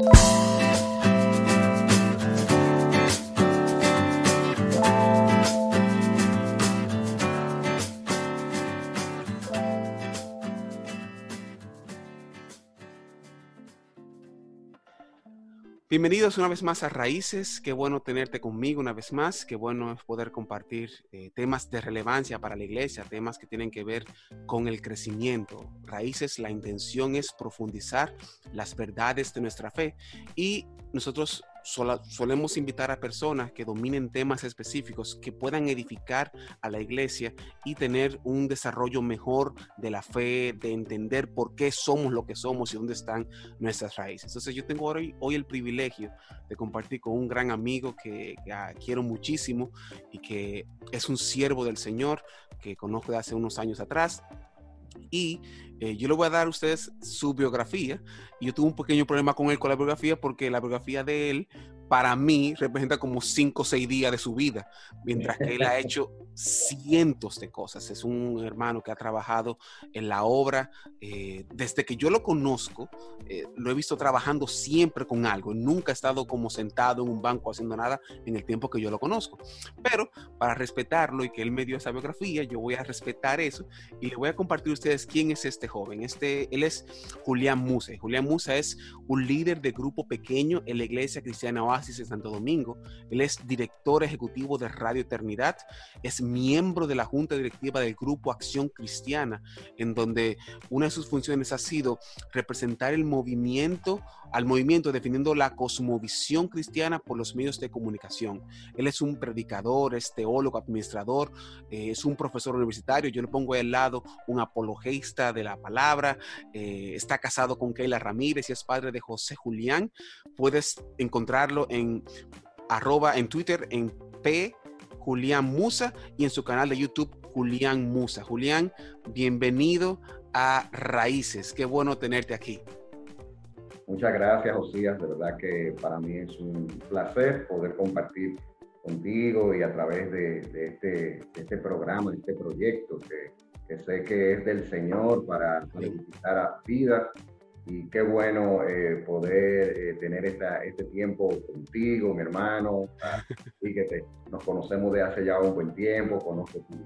you Bienvenidos una vez más a Raíces. Qué bueno tenerte conmigo una vez más. Qué bueno es poder compartir eh, temas de relevancia para la iglesia, temas que tienen que ver con el crecimiento. Raíces, la intención es profundizar las verdades de nuestra fe y nosotros solemos invitar a personas que dominen temas específicos que puedan edificar a la iglesia y tener un desarrollo mejor de la fe, de entender por qué somos lo que somos y dónde están nuestras raíces. Entonces yo tengo hoy, hoy el privilegio de compartir con un gran amigo que, quiero muchísimo y que es un siervo del Señor que conozco de hace unos años atrás y eh, yo le voy a dar a ustedes su biografía. Yo tuve un pequeño problema con él con la biografía porque la biografía de él para mí representa como cinco o seis días de su vida, mientras que él ha hecho cientos de cosas. Es un hermano que ha trabajado en la obra eh, desde que yo lo conozco, eh, lo he visto trabajando siempre con algo, nunca ha estado como sentado en un banco haciendo nada en el tiempo que yo lo conozco. Pero para respetarlo y que él me dio esa biografía, yo voy a respetar eso y le voy a compartir a ustedes quién es este joven. Este, él es Julián Musa. Julián Musa es un líder de grupo pequeño en la iglesia cristiana de Santo Domingo. Él es director ejecutivo de Radio Eternidad, es miembro de la junta directiva del Grupo Acción Cristiana, en donde una de sus funciones ha sido representar el movimiento, al movimiento definiendo la cosmovisión cristiana por los medios de comunicación. Él es un predicador, es teólogo, administrador, eh, es un profesor universitario, yo le pongo ahí al lado un apologista de la palabra, eh, está casado con Keila Ramírez y es padre de José Julián. Puedes encontrarlo en en Twitter en P Julián Musa y en su canal de YouTube Julián Musa. Julián, bienvenido a Raíces. Qué bueno tenerte aquí. Muchas gracias, Josías. De verdad que para mí es un placer poder compartir contigo y a través de, este, este, programa, de este proyecto que, sé que es del Señor para, para a vidas y qué bueno eh, poder eh, tener esta, este tiempo contigo, mi hermano, y que nos conocemos de hace ya un buen tiempo, conozco tu,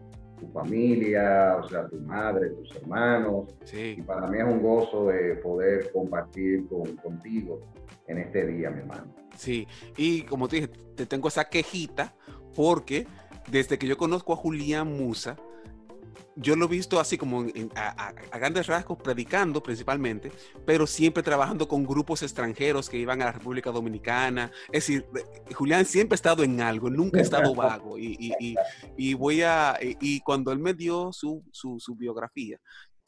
familia, o sea, tu madre, tus hermanos, sí. y para mí es un gozo de poder compartir con, contigo en este día, mi hermano. Sí, y como te dije, te tengo esa quejita porque desde que yo conozco a Julián Musa, yo lo he visto así como a, grandes rasgos predicando principalmente, pero siempre trabajando con grupos extranjeros que iban a la República Dominicana. Es decir, Julián siempre ha estado en algo, nunca ha estado vago. Y, voy a, y cuando él me dio su, su, biografía,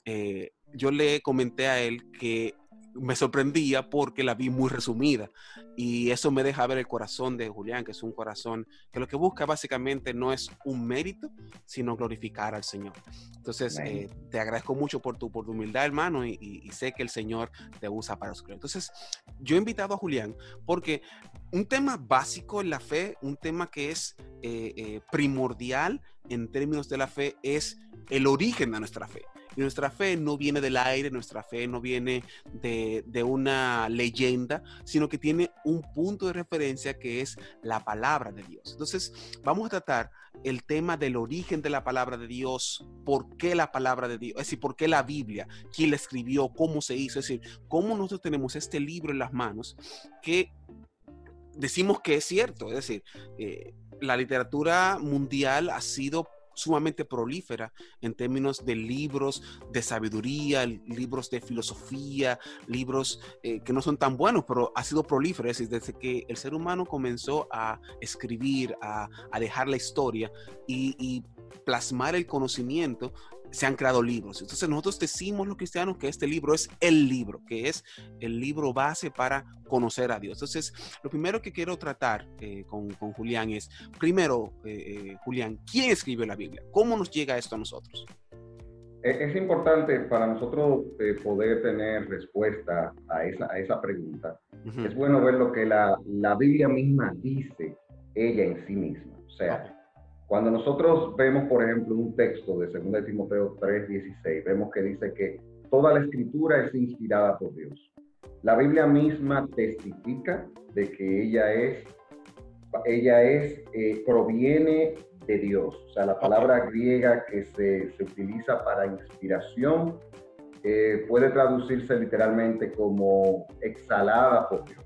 eh, yo le comenté a él que me sorprendía porque la vi muy resumida y eso me deja ver el corazón de Julián, que es un corazón que lo que busca básicamente no es un mérito, sino glorificar al Señor. Entonces, eh, te agradezco mucho por tu, por tu humildad, hermano, y, sé que el Señor te usa para su Entonces, yo he invitado a Julián porque un tema básico en la fe, un tema que es eh, eh, primordial en términos de la fe, es el origen de nuestra fe. Y nuestra fe no viene del aire, nuestra fe no viene de, una leyenda, sino que tiene un punto de referencia que es la palabra de Dios. Entonces, vamos a tratar el tema del origen de la palabra de Dios, por qué la palabra de Dios, es decir, por qué la Biblia, quién la escribió, cómo se hizo, es decir, cómo nosotros tenemos este libro en las manos que decimos que es cierto, es decir, eh, la literatura mundial ha sido sumamente prolífera en términos de libros de sabiduría, libros de filosofía, libros eh, que no son tan buenos, pero ha sido prolífera. Es decir, desde que el ser humano comenzó a escribir, a, dejar la historia y plasmar el conocimiento, se han creado libros. Entonces nosotros decimos los cristianos que este libro es el libro, que es el libro base para conocer a Dios. Entonces, lo primero que quiero tratar eh, con, Julián es, primero, eh, eh, Julián, ¿quién escribió la Biblia? ¿Cómo nos llega esto a nosotros? E, es importante para nosotros poder tener respuesta a esa, a esa pregunta. Es bueno ver lo que la, la Biblia misma dice ella en sí misma. O sea, cuando nosotros vemos, por ejemplo, un texto de 2 Timoteo 3:16, vemos que dice que toda la escritura es inspirada por Dios. La Biblia misma testifica de que ella es, ella es, eh, proviene de Dios. O sea, la palabra griega que se, se utiliza para inspiración eh, puede traducirse literalmente como exhalada por Dios.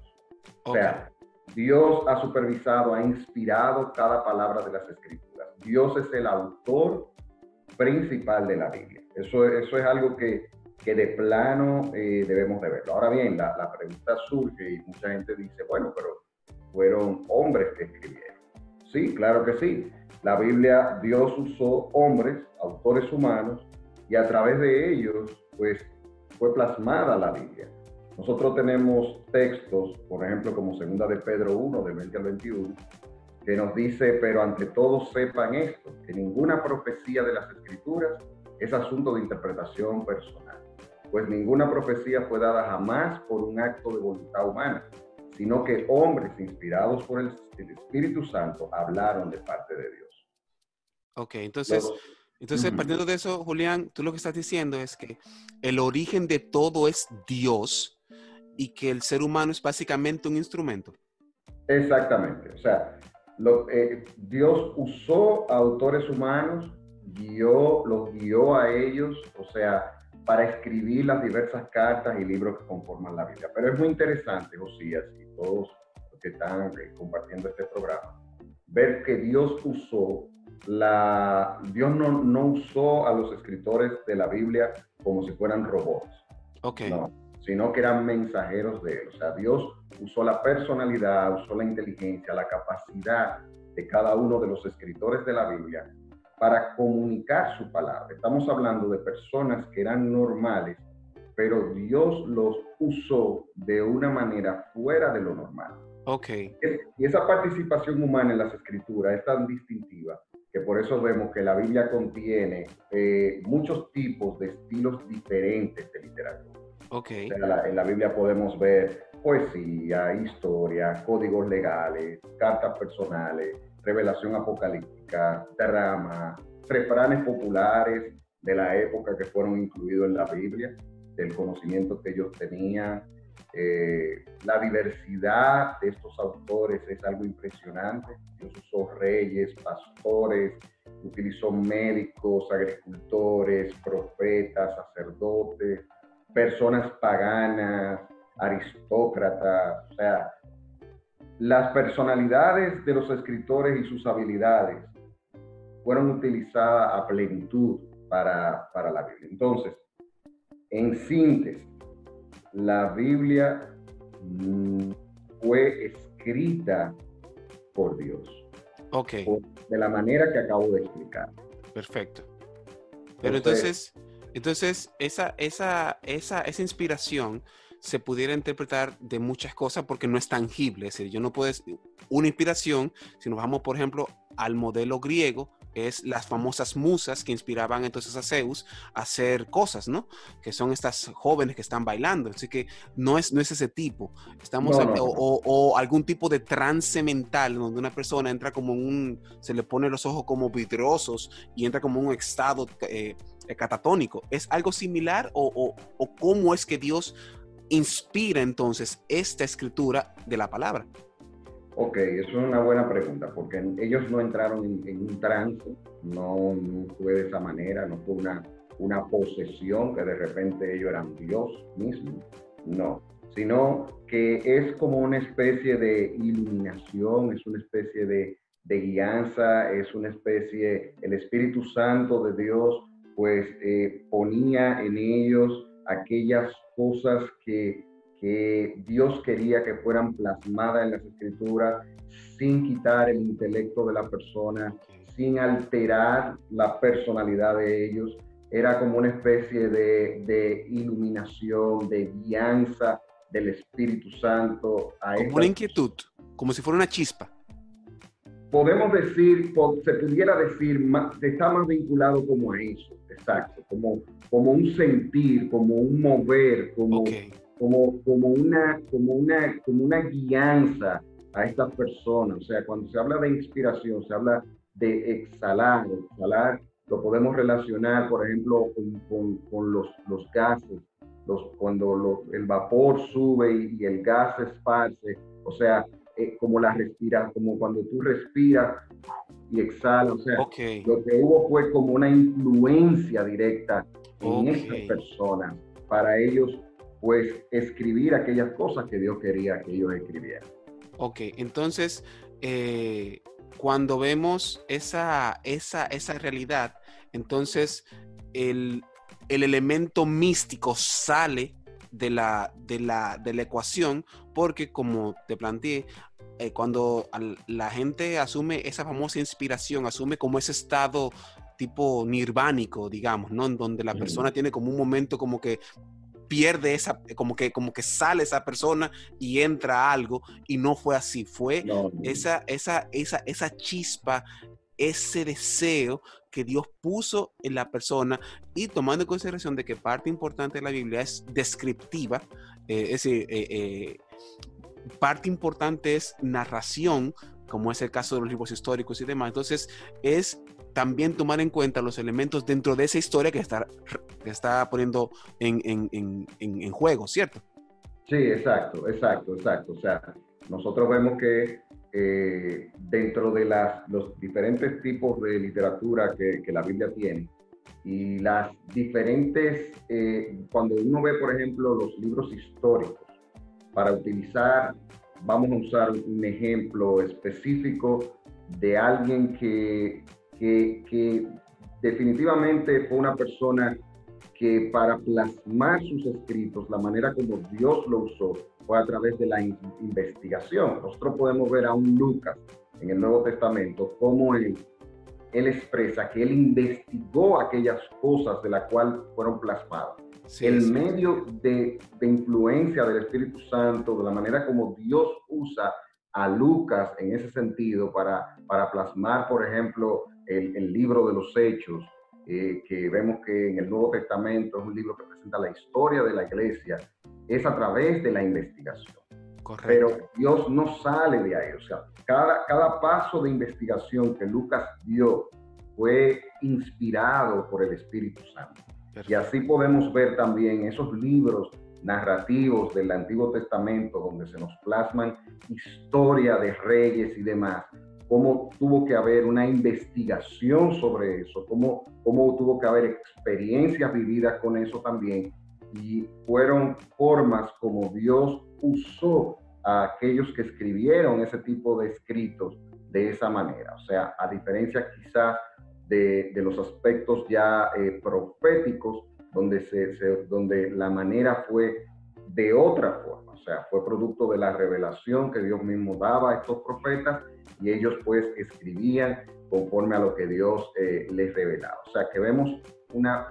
O sea, Dios ha supervisado, ha inspirado cada palabra de las escrituras. Dios es el autor principal de la Biblia. Eso, es algo que, que de plano eh, debemos de verlo. Ahora bien, la, la pregunta surge y mucha gente dice, bueno, pero fueron hombres que escribieron. Sí, claro que sí. La Biblia, Dios usó hombres, autores humanos, y a través de ellos, pues, fue plasmada la Biblia. Nosotros tenemos textos, por ejemplo, como segunda de Pedro 1, del 20 al 21, que nos dice, pero ante todo sepan esto, que ninguna profecía de las escrituras es asunto de interpretación personal, pues ninguna profecía fue dada jamás por un acto de voluntad humana, sino que hombres inspirados por el, Espíritu Santo hablaron de parte de Dios. Ok, entonces, entonces partiendo de eso, Julián, tú lo que estás diciendo es que el origen de todo es Dios y que el ser humano es básicamente un instrumento. Exactamente. O sea, eh, Dios usó a autores humanos, guió, los guió a ellos, o sea, para escribir las diversas cartas y libros que conforman la Biblia. Pero es muy interesante, Josías, y todos los que están eh, compartiendo este programa, ver que Dios usó la... Dios no, no usó a los escritores de la Biblia como si fueran robots. Ok. No sino que eran mensajeros de él. O sea, Dios usó la personalidad, usó la inteligencia, la capacidad de cada uno de los escritores de la Biblia para comunicar su palabra. Estamos hablando de personas que eran normales, pero Dios los usó de una manera fuera de lo normal. Ok. Y esa participación humana en las escrituras es tan distintiva que por eso vemos que la Biblia contiene eh, muchos tipos de estilos diferentes de literatura. Okay. en la Biblia podemos ver poesía, historia, códigos legales, cartas personales, revelación apocalíptica, drama, refranes populares de la época que fueron incluidos en la Biblia, del conocimiento que ellos tenían. Eh, la diversidad de estos autores es algo impresionante. Dios usó reyes, pastores, utilizó médicos, agricultores, profetas, sacerdotes, personas paganas, aristócratas, o sea, las personalidades de los escritores y sus habilidades fueron utilizadas a plenitud para, para la Biblia. Entonces, en síntesis, la Biblia fue escrita por Dios. Ok. de la manera que acabo de explicar. Perfecto. Pero entonces entonces, esa, esa, esa, esa inspiración se pudiera interpretar de muchas cosas porque no es tangible. Es decir, yo no puedo, una inspiración, si nos vamos, por ejemplo, al modelo griego, es las famosas musas que inspiraban entonces a Zeus a hacer cosas, ¿no? Que son estas jóvenes que están bailando. Así que no es, no es ese tipo. Estamos O, algún tipo de trance mental donde una persona entra como un, se le pone los ojos como vidrosos y entra como un estado eh, catatónico. ¿Es algo similar o, o cómo es que Dios inspira entonces esta escritura de la palabra? Ok, eso es una buena pregunta, porque ellos no entraron en, un trance, no, fue de esa manera, no fue una, una posesión que de repente ellos eran Dios mismo, no, sino que es como una especie de iluminación, es una especie de, de guianza, es una especie, el Espíritu Santo de Dios pues eh, ponía en ellos aquellas cosas que, Dios quería que fueran plasmadas en las escrituras sin quitar el intelecto de la persona, sin alterar la personalidad de ellos. Era como una especie de, de iluminación, de guianza del Espíritu Santo. A como una inquietud, como si fuera una chispa podemos decir, se pudiera decir, está más vinculado como a eso, exacto, como, como un sentir, como un mover, como, como, como, una, como, una, como una guianza a estas personas. O sea, cuando se habla de inspiración, se habla de exhalar, exhalar lo podemos relacionar, por ejemplo, con, con, los, los, gases, los, cuando el vapor sube y, el gas se esparce, o sea, eh, como la respira, como cuando tú respiras y exhalas, o sea, lo que hubo fue como una influencia directa en estas personas. Para ellos, pues, escribir aquellas cosas que Dios quería que ellos escribieran. Ok, entonces, eh, cuando vemos esa, esa, esa realidad, entonces el, elemento místico sale de la, de, la, de la ecuación porque como te planteé, eh, cuando la gente asume esa famosa inspiración, asume como ese estado tipo nirvánico, digamos, ¿no? En donde la persona tiene como un momento como que pierde esa, como que, como que sale esa persona y entra algo, y no fue así, fue Esa, esa, esa, esa chispa, ese deseo que Dios puso en la persona y tomando en consideración de que parte importante de la Biblia es descriptiva, eh, es decir, eh, eh, parte importante es narración, como es el caso de los libros históricos y demás. Entonces, es también tomar en cuenta los elementos dentro de esa historia que está, que está poniendo en, en, en, en juego, ¿cierto? Sí, exacto, exacto, exacto. O sea, nosotros vemos que eh, dentro de las, los diferentes tipos de literatura que, la Biblia tiene y las diferentes, eh, cuando uno ve, por ejemplo, los libros históricos, para utilizar, vamos a usar un ejemplo específico de alguien que que, definitivamente fue una persona que para plasmar sus escritos, la manera como Dios lo usó fue a través de la investigación. Nosotros podemos ver a un Lucas en el Nuevo Testamento como él, él expresa que él investigó aquellas cosas de las cuales fueron plasmadas. el medio de, de, influencia del Espíritu Santo, de la manera como Dios usa a Lucas en ese sentido para, para plasmar, por ejemplo, el, libro de los hechos, eh, que vemos que en el Nuevo Testamento es un libro que presenta la historia de la iglesia, es a través de la investigación. Correcto. Pero Dios no sale de ahí, o sea, cada, cada paso de investigación que Lucas dio fue inspirado por el Espíritu Santo. Y así podemos ver también esos libros narrativos del Antiguo Testamento donde se nos plasman historia de reyes y demás, cómo tuvo que haber una investigación sobre eso, cómo, cómo tuvo que haber experiencias vividas con eso también. Y fueron formas como Dios usó a aquellos que escribieron ese tipo de escritos de esa manera. O sea, a diferencia quizás de, de los aspectos ya eh, proféticos, donde, se, donde la manera fue de otra forma. O sea, fue producto de la revelación que Dios mismo daba a estos profetas y ellos pues escribían conforme a lo que Dios eh, les revelaba. O sea que vemos una,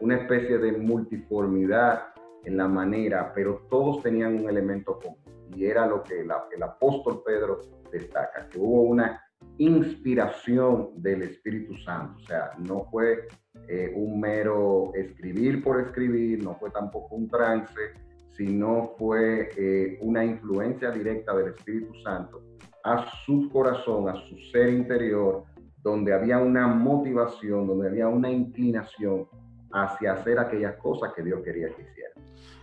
una especie de multiformidad en la manera, pero todos tenían un elemento común y era lo que el apóstol Pedro destaca, que hubo una inspiración del Espíritu Santo, o sea, no fue eh, un mero escribir por escribir, no fue tampoco un trance, sino fue eh, una influencia directa del Espíritu Santo a su corazón, a su ser interior, donde había una motivación, donde había una inclinación hacia hacer aquellas cosas que Dios quería que hiciera.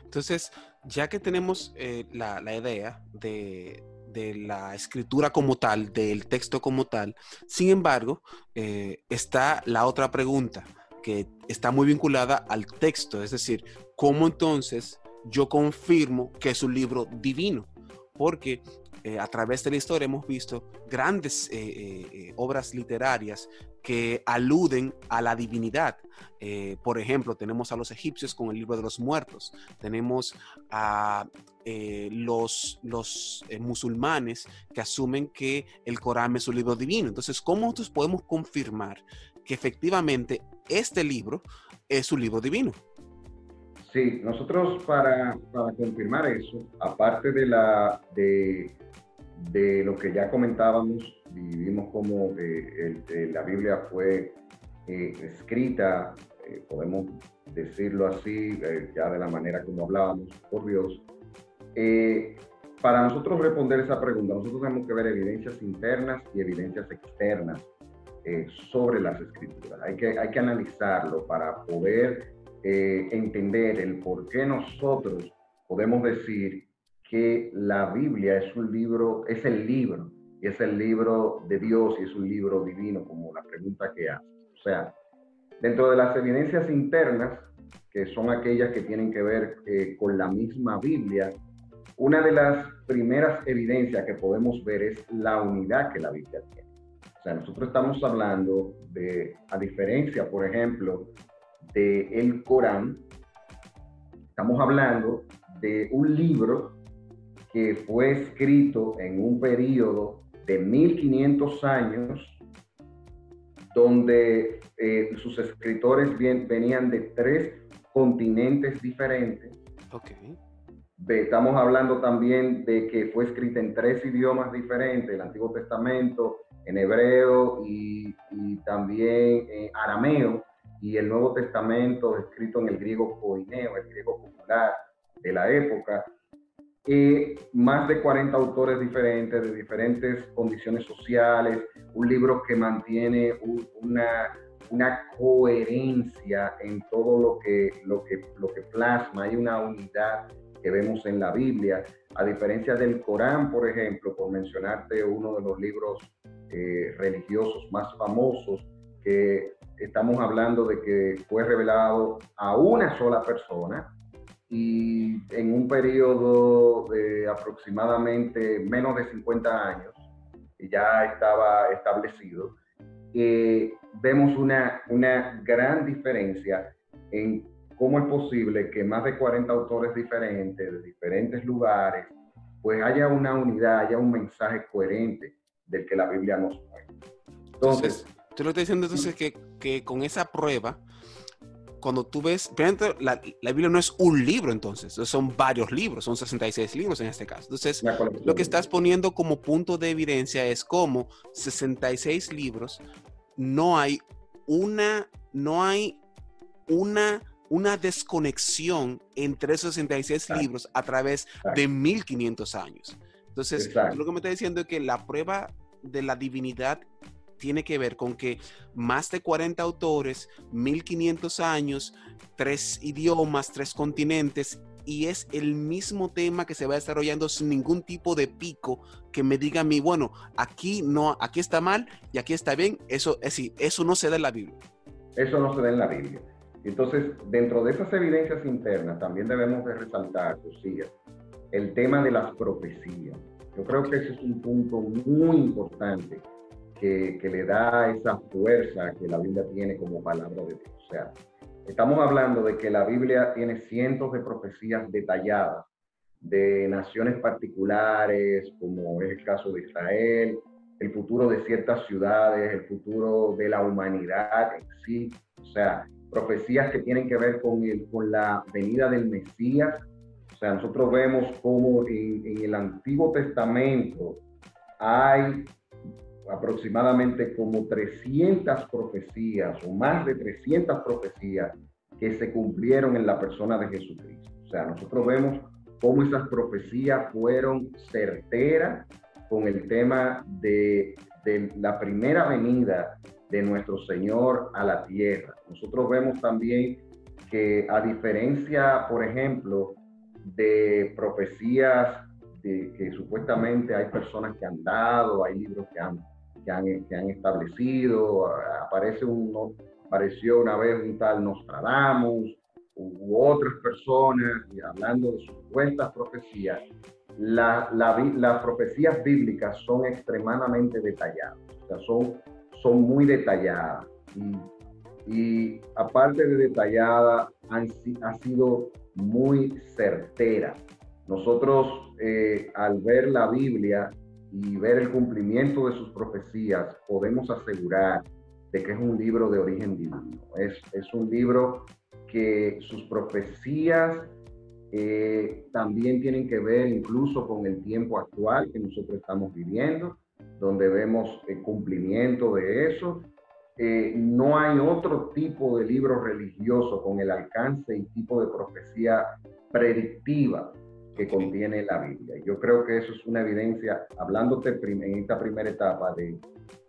Entonces, ya que tenemos eh, la, idea de, la escritura como tal, del texto como tal, sin embargo, eh, está la otra pregunta que está muy vinculada al texto, es decir, ¿cómo entonces yo confirmo que es un libro divino? Porque eh, a través de la historia hemos visto grandes eh, eh, obras literarias que aluden a la divinidad. por ejemplo, tenemos a los egipcios con el libro de los muertos, tenemos a los, los musulmanes que asumen que el Corán es un libro divino. Entonces, ¿cómo nosotros podemos confirmar que efectivamente este libro es un libro divino? Sí, nosotros para, para confirmar eso, aparte de la, de de lo que ya comentábamos y vimos cómo eh, la Biblia fue eh, escrita, eh, podemos decirlo así, ya de la manera como hablábamos, por Dios. para nosotros responder esa pregunta, nosotros tenemos que ver evidencias internas y evidencias externas sobre las escrituras. Hay que, hay que analizarlo para poder eh, entender el por qué nosotros podemos decir que la Biblia es un libro, es el libro, y es el libro de Dios y es un libro divino, como la pregunta que hace. O sea, dentro de las evidencias internas, que son aquellas que tienen que ver eh, con la misma Biblia, una de las primeras evidencias que podemos ver es la unidad que la Biblia tiene. O sea, nosotros estamos hablando de, a diferencia, por ejemplo, de el Corán, estamos hablando de un libro que fue escrito en un periodo de 1500 años, donde eh, sus escritores venían de tres continentes diferentes. Okay. estamos hablando también de que fue escrita en tres idiomas diferentes, el Antiguo Testamento, en hebreo y, también en arameo, y el Nuevo Testamento escrito en el griego coineo, el griego popular de la época. y más de 40 autores diferentes, de diferentes condiciones sociales, un libro que mantiene una, una coherencia en todo lo que, lo, que, lo que plasma, hay una unidad que vemos en la Biblia, a diferencia del Corán, por ejemplo, por mencionarte uno de los libros eh, religiosos más famosos, que estamos hablando de que fue revelado a una sola persona y en un periodo de aproximadamente menos de 50 años, ya estaba establecido, eh, vemos una, una gran diferencia en cómo es posible que más de 40 autores diferentes, de diferentes lugares, pues haya una unidad, haya un mensaje coherente del que la Biblia nos muestra. Entonces, tú lo estás diciendo entonces que, que, con esa prueba, cuando tú ves, la, la, Biblia no es un libro entonces, son varios libros, son 66 libros en este caso. Entonces, lo que estás poniendo como punto de evidencia es como 66 libros, no hay una, no hay una una desconexión entre esos 66 libros a través de 1500 años. Entonces, lo que me está diciendo es que la prueba de la divinidad tiene que ver con que más de 40 autores, 1500 años, tres idiomas, tres continentes, y es el mismo tema que se va desarrollando sin ningún tipo de pico que me diga a mí, bueno, aquí no, aquí está mal y aquí está bien. Eso es decir, eso no se da en la Biblia. Eso no se da en la Biblia. Entonces, dentro de esas evidencias internas, también debemos de resaltar, Lucía, el tema de las profecías. Yo creo que ese es un punto muy importante que, que, le da esa fuerza que la Biblia tiene como palabra de Dios. O sea, estamos hablando de que la Biblia tiene cientos de profecías detalladas de naciones particulares, como es el caso de Israel, el futuro de ciertas ciudades, el futuro de la humanidad en sí. O sea, profecías que tienen que ver con, el, con la venida del Mesías. O sea, nosotros vemos cómo en, en el Antiguo Testamento hay aproximadamente como 300 profecías o más de 300 profecías que se cumplieron en la persona de Jesucristo. O sea, nosotros vemos cómo esas profecías fueron certeras con el tema de, de la primera venida de nuestro Señor a la tierra. Nosotros vemos también que a diferencia, por ejemplo, de profecías de, que supuestamente hay personas que han dado, hay libros que han, que han, que han establecido, aparece uno, apareció una vez un tal Nostradamus, u otras personas hablando de supuestas profecías, la, la, las profecías bíblicas son extremadamente detalladas, o sea, son son muy detalladas y, aparte de detallada, han, ha sido muy certera. Nosotros eh, al ver la Biblia y ver el cumplimiento de sus profecías, podemos asegurar de que es un libro de origen divino. Es, es un libro que sus profecías eh, también tienen que ver incluso con el tiempo actual que nosotros estamos viviendo donde vemos el cumplimiento de eso. Eh, no hay otro tipo de libro religioso con el alcance y tipo de profecía predictiva que contiene la Biblia. Yo creo que eso es una evidencia, hablándote en esta primera etapa de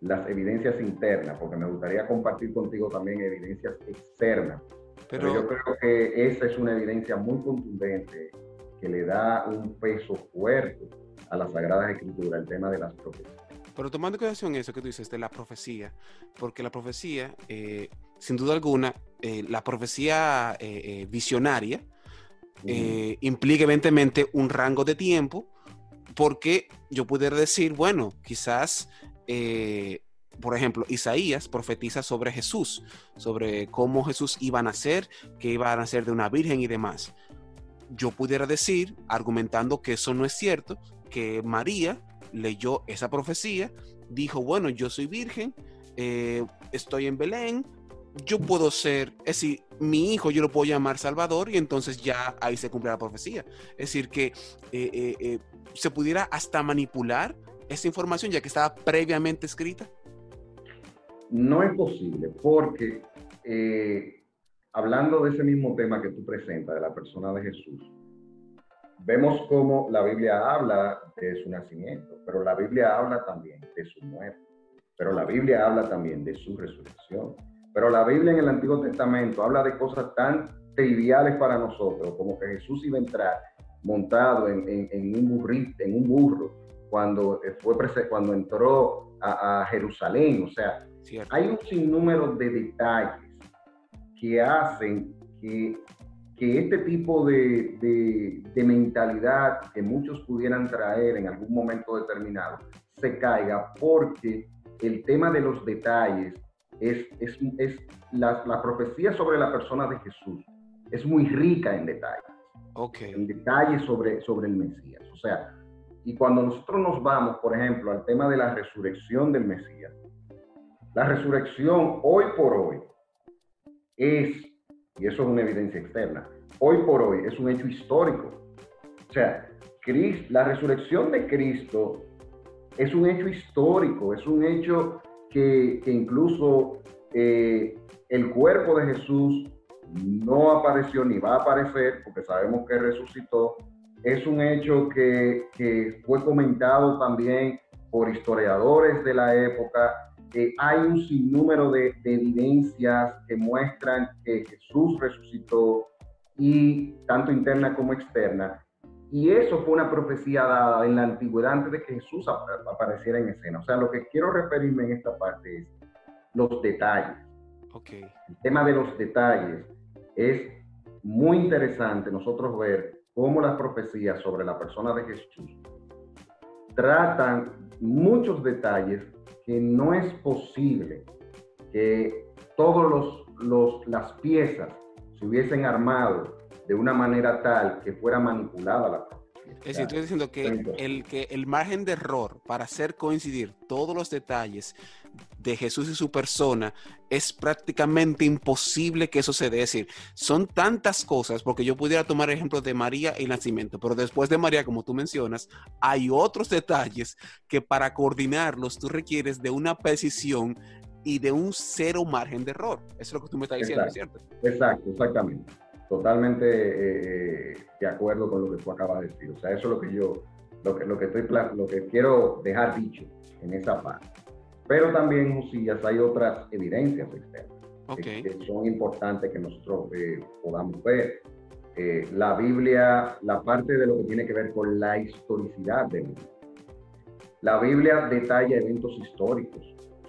las evidencias internas, porque me gustaría compartir contigo también evidencias externas Pero, yo creo que esa es una evidencia muy contundente que le da un peso fuerte a las Sagradas Escrituras, el tema de las profecías. Pero tomando en consideración eso que tú dices de la profecía, porque la profecía, eh, sin duda alguna, eh, la profecía eh, visionaria implica evidentemente un rango de tiempo, porque yo pudiera decir, bueno, quizás por ejemplo, Isaías profetiza sobre Jesús, sobre cómo Jesús iba a nacer, que iba a nacer de una virgen y demás. Yo pudiera decir, argumentando que eso no es cierto, que María leyó esa profecía, dijo, bueno, yo soy virgen, eh, estoy en Belén, yo puedo ser, es decir, mi hijo yo lo puedo llamar Salvador y entonces ya ahí se cumple la profecía. Es decir, que eh, eh, se pudiera hasta manipular esa información ya que estaba previamente escrita. No es posible porque eh, hablando de ese mismo tema que tú presentas, de la persona de Jesús, vemos cómo la Biblia habla de su nacimiento, pero la Biblia habla también de su muerte, pero la Biblia habla también de su resurrección, pero la Biblia en el Antiguo Testamento habla de cosas tan triviales para nosotros como que Jesús iba a entrar montado en, un burrito, en un burro, cuando, fue, cuando entró a, a Jerusalén, o sea, hay un sinnúmero de detalles que hacen que, que este tipo de, de, mentalidad que muchos pudieran traer en algún momento determinado se caiga porque el tema de los detalles es, es, es la, la, profecía sobre la persona de Jesús es muy rica en detalles. Okay. En detalles sobre, sobre el Mesías. O sea, y cuando nosotros nos vamos, por ejemplo, al tema de la resurrección del Mesías, la resurrección hoy por hoy es, y eso es una evidencia externa, hoy por hoy es un hecho histórico. O sea, la resurrección de Cristo es un hecho histórico, es un hecho que, incluso eh, el cuerpo de Jesús no apareció ni va a aparecer, porque sabemos que resucitó. Es un hecho que, que fue comentado también por historiadores de la época hay un sinnúmero de, evidencias que muestran que Jesús resucitó y tanto interna como externa. Y eso fue una profecía dada en la antigüedad antes de que Jesús apareciera en escena. O sea, lo que quiero referirme en esta parte es los detalles. Okay. El tema de los detalles es muy interesante nosotros ver cómo las profecías sobre la persona de Jesús tratan muchos detalles que no es posible que todas los, las piezas se hubiesen armado de una manera tal que fuera manipulada la es decir, estoy diciendo que el, que el margen de error para hacer coincidir todos los detalles de Jesús y su persona es prácticamente imposible que eso se dé. Es decir, son tantas cosas, porque yo pudiera tomar el ejemplo de María y el nacimiento, pero después de María, como tú mencionas, hay otros detalles que para coordinarlos tú requieres de una precisión y de un cero margen de error. Eso es lo que tú me estás diciendo, ¿cierto? Exacto, exactamente totalmente eh, de acuerdo con lo que tú acabas de decir. O sea, eso es lo que yo, lo que, lo que, estoy, lo que quiero dejar dicho en esa parte. Pero también, Josías, hay otras evidencias externas que, son importantes que nosotros eh, podamos ver. Eh, la Biblia, la parte de lo que tiene que ver con la historicidad de Biblia. La Biblia detalla eventos históricos.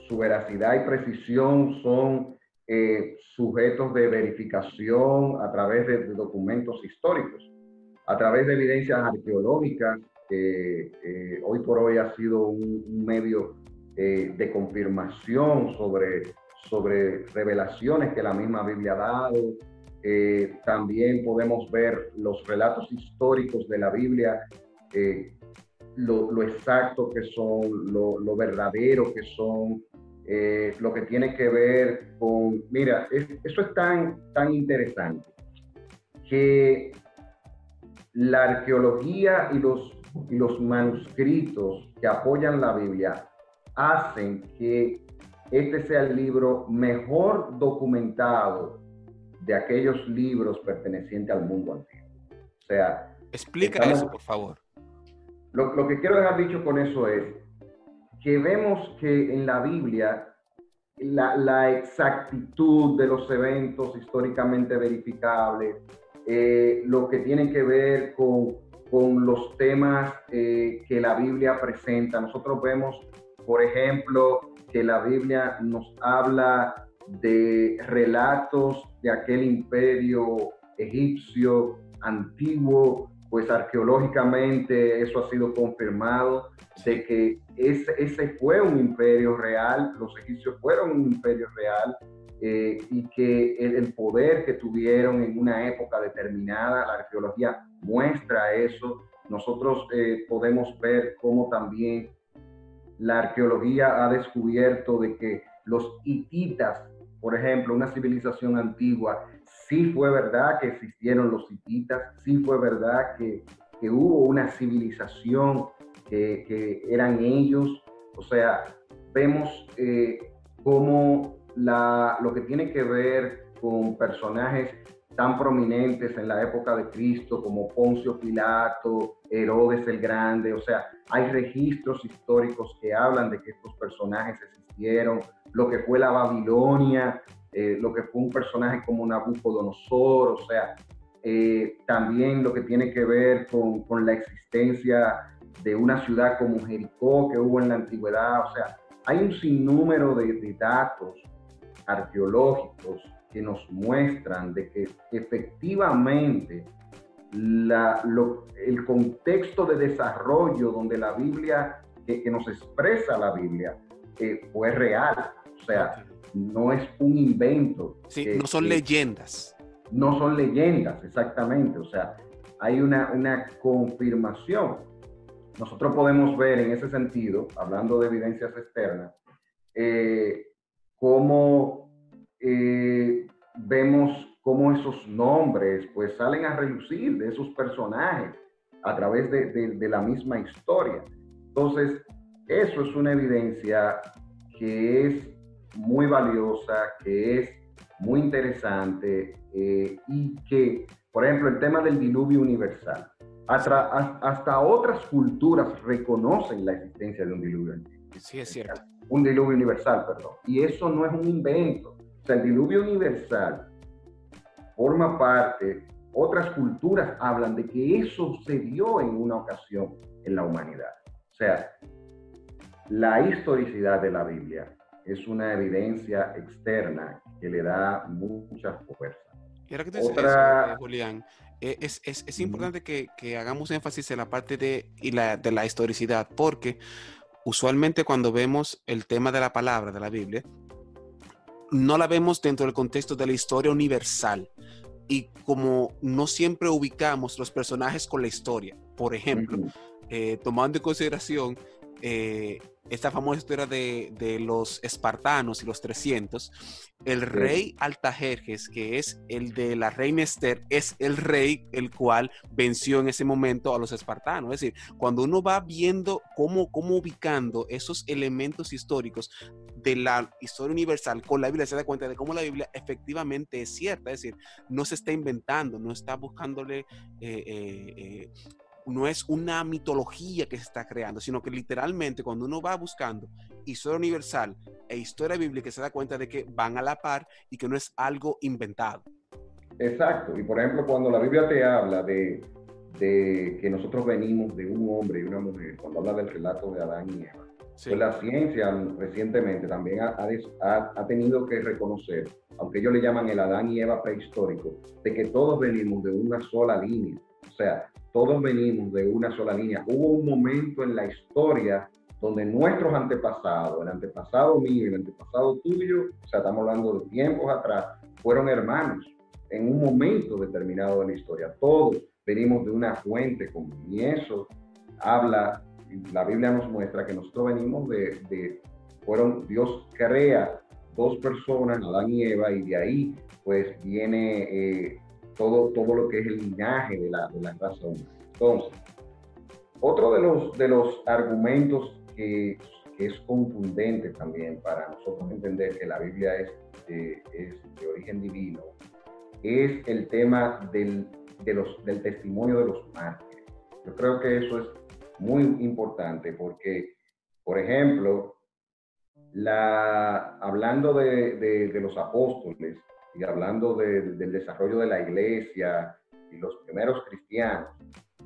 Su veracidad y precisión son eh, sujetos de verificación a través de, documentos históricos, a través de evidencias arqueológicas, que eh, hoy por hoy ha sido un, medio eh, de confirmación sobre, sobre revelaciones que la misma Biblia ha dado. también podemos ver los relatos históricos de la Biblia, lo, exacto que son, lo, lo verdadero que son, eh, lo que tiene que ver con, mira, eso es tan, tan interesante, que la arqueología y los, y los manuscritos que apoyan la Biblia hacen que este sea el libro mejor documentado de aquellos libros pertenecientes al mundo antiguo. O sea... Explica eso, por favor. Lo, lo que quiero dejar dicho con eso es, que vemos que en la Biblia la, exactitud de los eventos históricamente verificables, eh, lo que tiene que ver con, con los temas eh, que la Biblia presenta. Nosotros vemos, por ejemplo, que la Biblia nos habla de relatos de aquel imperio egipcio antiguo, pues arqueológicamente eso ha sido confirmado, de que ese, ese fue un imperio real, los egipcios fueron un imperio real, eh, y que el, poder que tuvieron en una época determinada, la arqueología muestra eso. Nosotros eh, podemos ver cómo también la arqueología ha descubierto de que los hititas, por ejemplo, una civilización antigua, sí fue verdad que existieron los hititas, sí fue verdad que, que hubo una civilización que, que, eran ellos. O sea, vemos eh, cómo la, lo que tiene que ver con personajes tan prominentes en la época de Cristo como Poncio Pilato, Herodes el Grande, o sea, hay registros históricos que hablan de que estos personajes existieron, lo que fue la Babilonia, eh, lo que fue un personaje como Nabucodonosor, o sea, eh, también lo que tiene que ver con, con, la existencia de una ciudad como Jericó que hubo en la antigüedad, o sea, hay un sinnúmero de, de datos arqueológicos que nos muestran de que efectivamente la, el contexto de desarrollo donde la Biblia, que, nos expresa la Biblia, eh, fue real. O sea, no es un invento. Sí, no son leyendas. No son leyendas, exactamente. O sea, hay una, una confirmación. Nosotros podemos ver en ese sentido, hablando de evidencias externas, eh, cómo eh, vemos cómo esos nombres pues salen a relucir de esos personajes a través de, de, la misma historia. Entonces, eso es una evidencia que es muy valiosa, que es muy interesante eh, y que, por ejemplo, el tema del diluvio universal. Hasta, hasta otras culturas reconocen la existencia de un diluvio. Sí, es cierto. Un diluvio universal, perdón. Y eso no es un invento. O sea, el diluvio universal forma parte, otras culturas hablan de que eso se dio en una ocasión en la humanidad. O sea, la historicidad de la Biblia es una evidencia externa que le da mucha fuerza. Y ahora que tú dices eso, eh, Julián, eh, es, es, es, importante que, que, hagamos énfasis en la parte de, y la, de la historicidad, porque usualmente cuando vemos el tema de la palabra de la Biblia, no la vemos dentro del contexto de la historia universal. Y como no siempre ubicamos los personajes con la historia, por ejemplo, eh, tomando en consideración eh, esta famosa historia de, los espartanos y los 300, el rey Altajerjes, que es el de la reina Esther, es el rey el cual venció en ese momento a los espartanos. Es decir, cuando uno va viendo cómo, cómo ubicando esos elementos históricos de la historia universal con la Biblia, se da cuenta de cómo la Biblia efectivamente es cierta. Es decir, no se está inventando, no está buscándole eh, eh, no es una mitología que se está creando, sino que literalmente cuando uno va buscando historia universal e historia bíblica se da cuenta de que van a la par y que no es algo inventado. Exacto, y por ejemplo cuando la Biblia te habla de, que nosotros venimos de un hombre y una mujer, cuando habla del relato de Adán y Eva, pues la ciencia recientemente también ha, ha, tenido que reconocer, aunque ellos le llaman el Adán y Eva prehistórico, de que todos venimos de una sola línea. O sea, todos venimos de una sola línea. Hubo un momento en la historia donde nuestros antepasados, el antepasado mío y el antepasado tuyo, o sea, estamos hablando de tiempos atrás, fueron hermanos en un momento determinado de la historia. Todos venimos de una fuente común y eso habla, la Biblia nos muestra que nosotros venimos de, fueron, Dios crea dos personas, Adán y Eva, y de ahí pues viene eh, todo, todo lo que es el linaje de la, de la raza humana. Entonces, otro de los, de los argumentos que, que, es contundente también para nosotros entender que la Biblia es, es de origen divino es el tema del, de los, del testimonio de los mártires. Yo creo que eso es muy importante porque, por ejemplo, La, hablando de, los apóstoles y hablando del desarrollo de la iglesia y los primeros cristianos,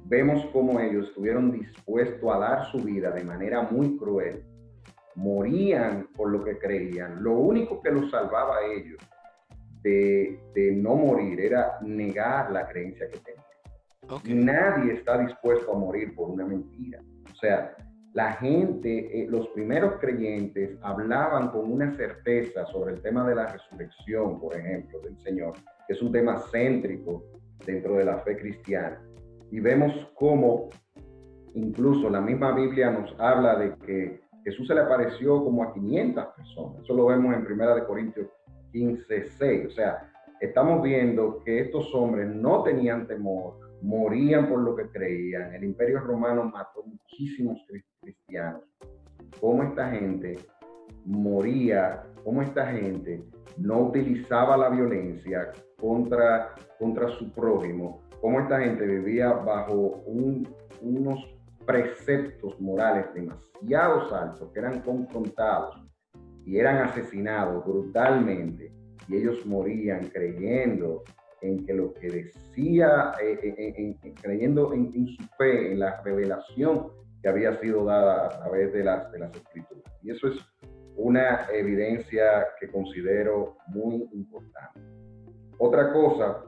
vemos cómo ellos estuvieron dispuestos a dar su vida de manera muy cruel, morían por lo que creían. Lo único que los salvaba a ellos de, no morir era negar la creencia que tenían. Nadie está dispuesto a morir por una mentira. O sea, la gente, eh, los primeros creyentes hablaban con una certeza sobre el tema de la resurrección, por ejemplo, del Señor, que es un tema céntrico dentro de la fe cristiana. Y vemos cómo incluso la misma Biblia nos habla de que Jesús se le apareció como a 500 personas. Eso lo vemos en Primera de Corintios 15, 6. O sea, estamos viendo que estos hombres no tenían temor, morían por lo que creían. El imperio romano mató muchísimos cristianos. Cómo esta gente moría, cómo esta gente no utilizaba la violencia contra, contra su prójimo, cómo esta gente vivía bajo unos preceptos morales demasiado altos que eran confrontados y eran asesinados brutalmente y ellos morían creyendo en que lo que decía, eh, eh, creyendo en, su fe, en la revelación que había sido dada a través de las, de las escrituras. Y eso es una evidencia que considero muy importante. Otra cosa,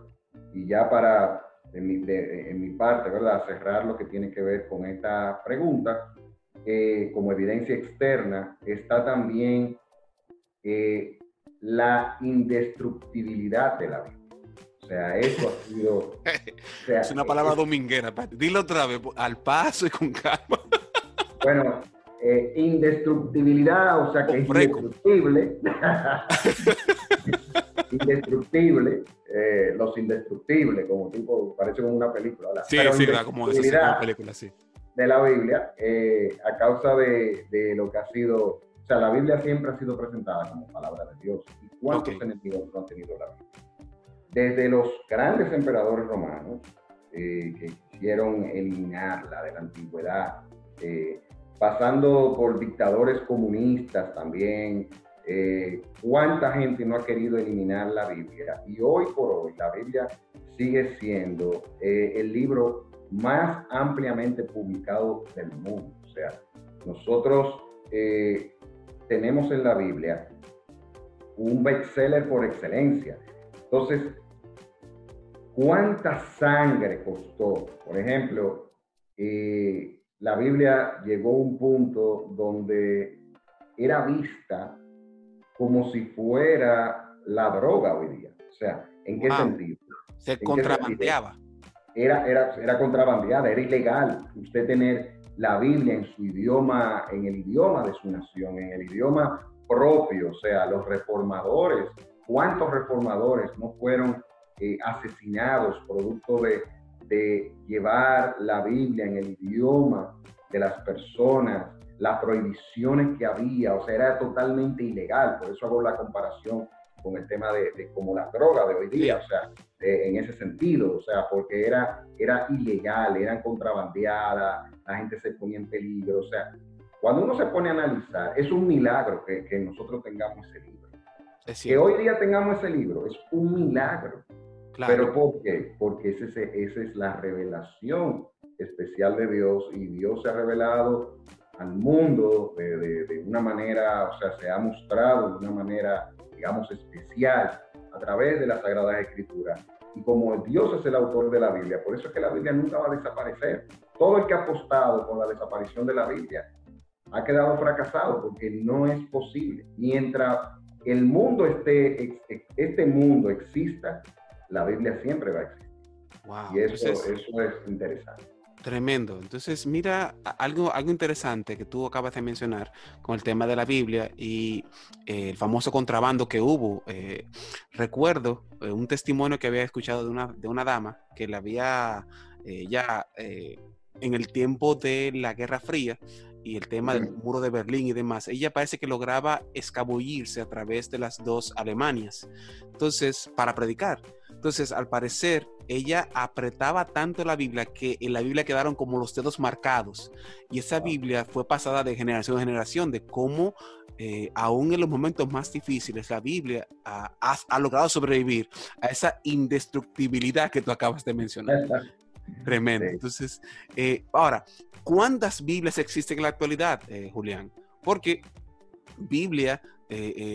y ya para en mi, en mi parte, ¿verdad? Cerrar lo que tiene que ver con esta pregunta, como evidencia externa, está también eh, la indestructibilidad de la vida. O sea, eso ha sido... es una palabra dominguera. Dilo otra vez, al paso y con calma. bueno, eh, indestructibilidad, o sea que es indestructible. indestructible, eh, los indestructibles, como tipo, parece como una película. Sí, sí, como esa película, sí. De la Biblia, a causa de, de, lo que ha sido o sea, la Biblia siempre ha sido presentada como palabra de Dios. ¿Y cuántos enemigos no han tenido la Biblia? Desde los grandes emperadores romanos eh, que quisieron eliminarla de la antigüedad, eh, pasando por dictadores comunistas también, eh, cuánta gente no ha querido eliminar la Biblia. Y hoy por hoy la Biblia sigue siendo el libro más ampliamente publicado del mundo. O sea, nosotros tenemos en la Biblia un bestseller por excelencia. Entonces, ¿cuánta sangre costó? Por ejemplo, eh, la Biblia llegó a un punto donde era vista como si fuera la droga hoy día. O sea, ¿en qué sentido? Se contrabandeaba. Era, era, era contrabandeada, era ilegal usted tener la Biblia en su idioma, en el idioma de su nación, en el idioma propio, o sea, los reformadores, ¿cuántos reformadores no fueron eh, asesinados producto de, de llevar la Biblia en el idioma de las personas, las prohibiciones que había, o sea, era totalmente ilegal, por eso hago la comparación con el tema de, de como la droga de hoy día, o sea, en ese sentido, o sea, porque era, era ilegal, eran contrabandeadas, la gente se ponía en peligro, o sea, cuando uno se pone a analizar, es un milagro que, que nosotros tengamos ese libro. Que hoy día tengamos ese libro, es un milagro. Claro. ¿Pero por qué? Porque ese, esa es la revelación especial de Dios y Dios se ha revelado al mundo de, de, de, una manera, o sea, se ha mostrado de una manera, digamos, especial a través de las Sagradas Escrituras. Y como Dios es el autor de la Biblia, por eso es que la Biblia nunca va a desaparecer. Todo el que ha apostado con la desaparición de la Biblia ha quedado fracasado porque no es posible. Mientras el mundo esté, este mundo exista, la Biblia siempre va a existir. y eso, eso es interesante. Tremendo. Entonces, mira algo, algo interesante que tú acabas de mencionar con el tema de la Biblia y eh, el famoso contrabando que hubo. Eh, recuerdo eh, un testimonio que había escuchado de una, de una dama que le había ya en el tiempo de la Guerra Fría y el tema del muro de Berlín y demás, ella parece que lograba escabullirse a través de las dos Alemanias. Entonces, para predicar. Entonces, al parecer, ella apretaba tanto la Biblia que en la Biblia quedaron como los dedos marcados. Y esa Biblia fue pasada de generación en generación, de cómo eh, aún en los momentos más difíciles, la Biblia ha, logrado sobrevivir a esa indestructibilidad que tú acabas de mencionar. Tremendo. Entonces, eh, ahora, ¿cuántas Biblias existen en la actualidad, eh, Julián? Porque Biblia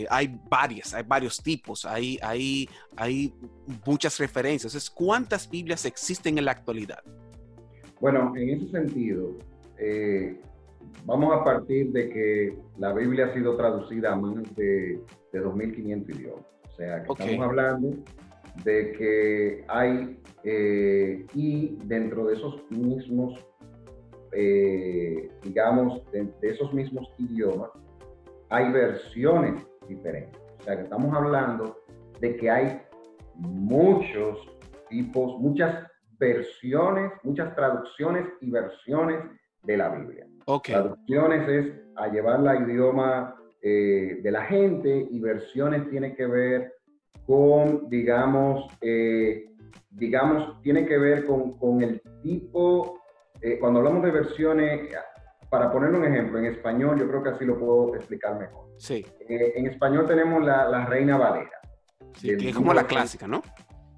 hay varias, hay varios tipos, hay, hay, hay muchas referencias. Entonces, ¿cuántas Biblias existen en la actualidad? Bueno, en ese sentido, Vamos a partir de que la Biblia ha sido traducida a más de, de 2.500 idiomas. O sea, que estamos hablando de que hay, eh, y dentro de esos mismos, eh, digamos, de, esos mismos idiomas, hay versiones diferentes. O sea, que estamos hablando de que hay muchos tipos, muchas versiones, muchas traducciones y versiones de la Biblia. Traducciones es a llevar la idioma eh, de la gente y versiones tiene que ver con, digamos, eh, digamos, tiene que ver con, con el tipo, eh, cuando hablamos de versiones, para poner un ejemplo, en español yo creo que así lo puedo explicar mejor. Sí. en español tenemos la, la Reina Valera. Sí, que es como la clásica, ¿no?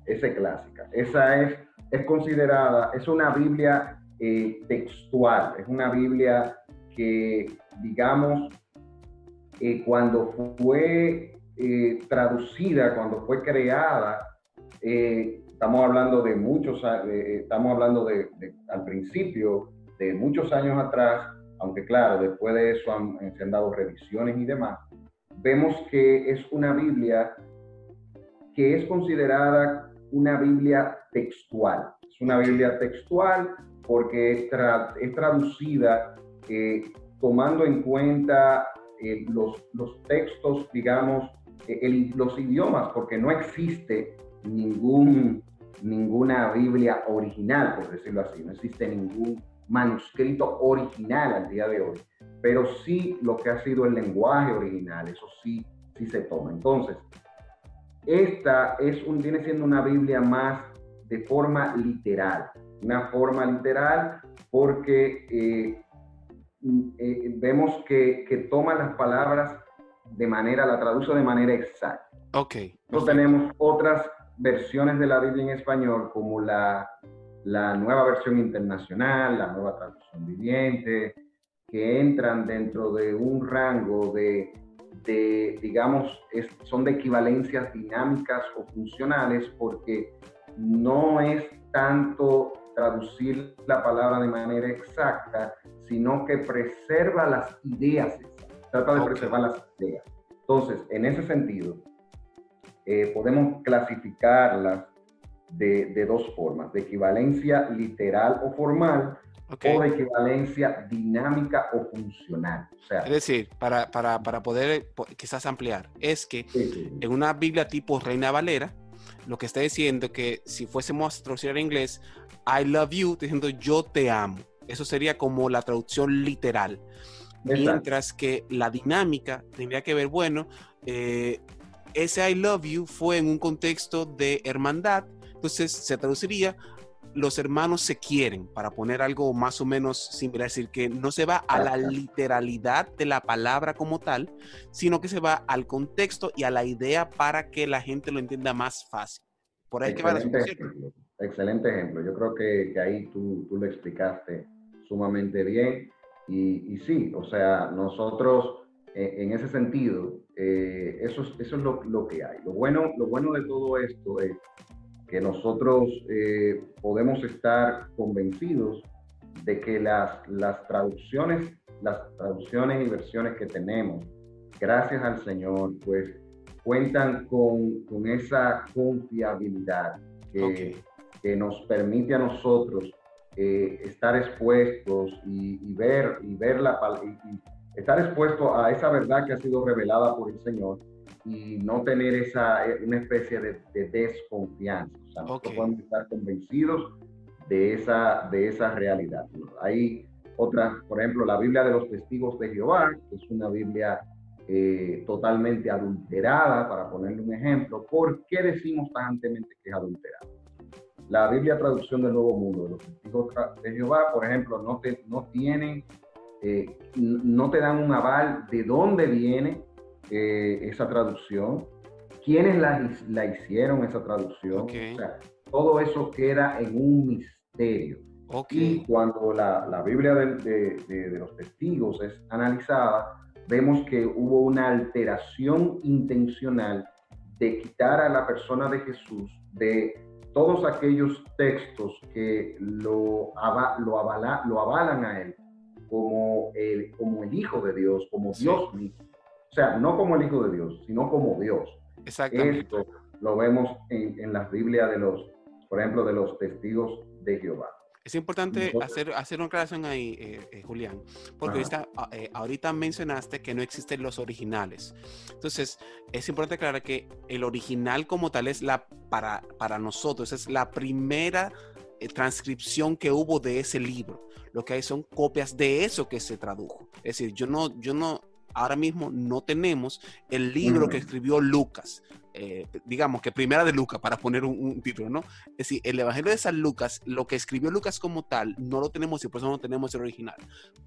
Esa es clásica. Esa es, es considerada, es una Biblia eh, textual, es una Biblia que, digamos, eh, cuando fue eh, traducida, cuando fue creada, estamos hablando de muchos, estamos hablando de, al principio, de muchos años atrás, aunque claro, después de eso han, se han dado revisiones y demás, vemos que es una Biblia que es considerada una Biblia textual. Es una Biblia textual porque es, traducida eh, tomando en cuenta eh, los, los, textos, digamos, eh, los idiomas, porque no existe ningún, ninguna Biblia original, por decirlo así, no existe ningún manuscrito original al día de hoy, pero sí lo que ha sido el lenguaje original, eso sí, sí se toma. Entonces, esta es un, viene siendo una Biblia más de forma literal, una forma literal porque eh, eh, vemos que, que, toma las palabras de manera, la traduce de manera exacta. Ok. Nosotros tenemos otras versiones de la Biblia en español, como la, la nueva versión internacional, la nueva traducción viviente, que entran dentro de un rango de, de digamos, son de equivalencias dinámicas o funcionales porque no es tanto traducir la palabra de manera exacta, sino que preserva las ideas, trata de preservar las ideas. Entonces, en ese sentido, eh, podemos clasificarlas de, dos formas, de equivalencia literal o formal o de equivalencia dinámica o funcional. es decir, para, para, para poder eh, quizás ampliar, es que en una Biblia tipo Reina Valera, lo que está diciendo que si fuésemos a traducir en inglés, I love you, diciendo yo te amo. Eso sería como la traducción literal. Mientras que la dinámica tendría que ver, bueno, eh, ese I love you fue en un contexto de hermandad, entonces se traduciría los hermanos se quieren, para poner algo más o menos similar, es decir, que no se va a la literalidad de la palabra como tal, sino que se va al contexto y a la idea para que la gente lo entienda más fácil. Por ahí excelente que va ejemplo, Excelente ejemplo. Yo creo que, ahí tú, tú, lo explicaste sumamente bien. Y, y sí, o sea, nosotros eh, en ese sentido, eh, eso, eso es lo, lo, que hay. Lo bueno, lo bueno de todo esto es que nosotros eh, podemos estar convencidos de que las, las traducciones, las traducciones y versiones que tenemos, gracias al Señor, pues cuentan con, con esa confiabilidad que, que, nos permite a nosotros eh, estar expuestos y, ver, y ver la y estar expuesto a esa verdad que ha sido revelada por el Señor y no tener esa, eh, una especie de, desconfianza. O sea, nosotros podemos estar convencidos de esa, de esa realidad. Hay otras, por ejemplo, la Biblia de los Testigos de Jehová, que es una Biblia eh, totalmente adulterada, para ponerle un ejemplo. ¿Por qué decimos tajantemente que es adulterada? La Biblia Traducción del Nuevo Mundo, de los testigos de Jehová, por ejemplo, no, te, no tienen, eh, no te dan un aval de dónde viene eh, esa traducción, quiénes la, la hicieron esa traducción. O sea, todo eso queda en un misterio. Y cuando la, la Biblia de, de, de, los testigos es analizada, vemos que hubo una alteración intencional de quitar a la persona de Jesús de todos aquellos textos que lo, lo, avala, lo avalan a él como el, como el Hijo de Dios, como Dios mismo. O sea, no como el Hijo de Dios, sino como Dios. Exactamente. Esto lo vemos en, en las Biblias de los, por ejemplo, de los testigos de Jehová. Es importante hacer, hacer una aclaración ahí, eh, eh, Julián, porque ahorita, ah, eh, ahorita, mencionaste que no existen los originales. Entonces, es importante aclarar que el original como tal es la, para, para nosotros, es la primera transcripción que hubo de ese libro. Lo que hay son copias de eso que se tradujo. Es decir, yo no, yo no, ahora mismo no tenemos el libro que escribió Lucas. Eh, digamos que primera de Lucas, para poner un, título, ¿no? Es decir, el Evangelio de San Lucas, lo que escribió Lucas como tal, no lo tenemos y por eso no tenemos el original,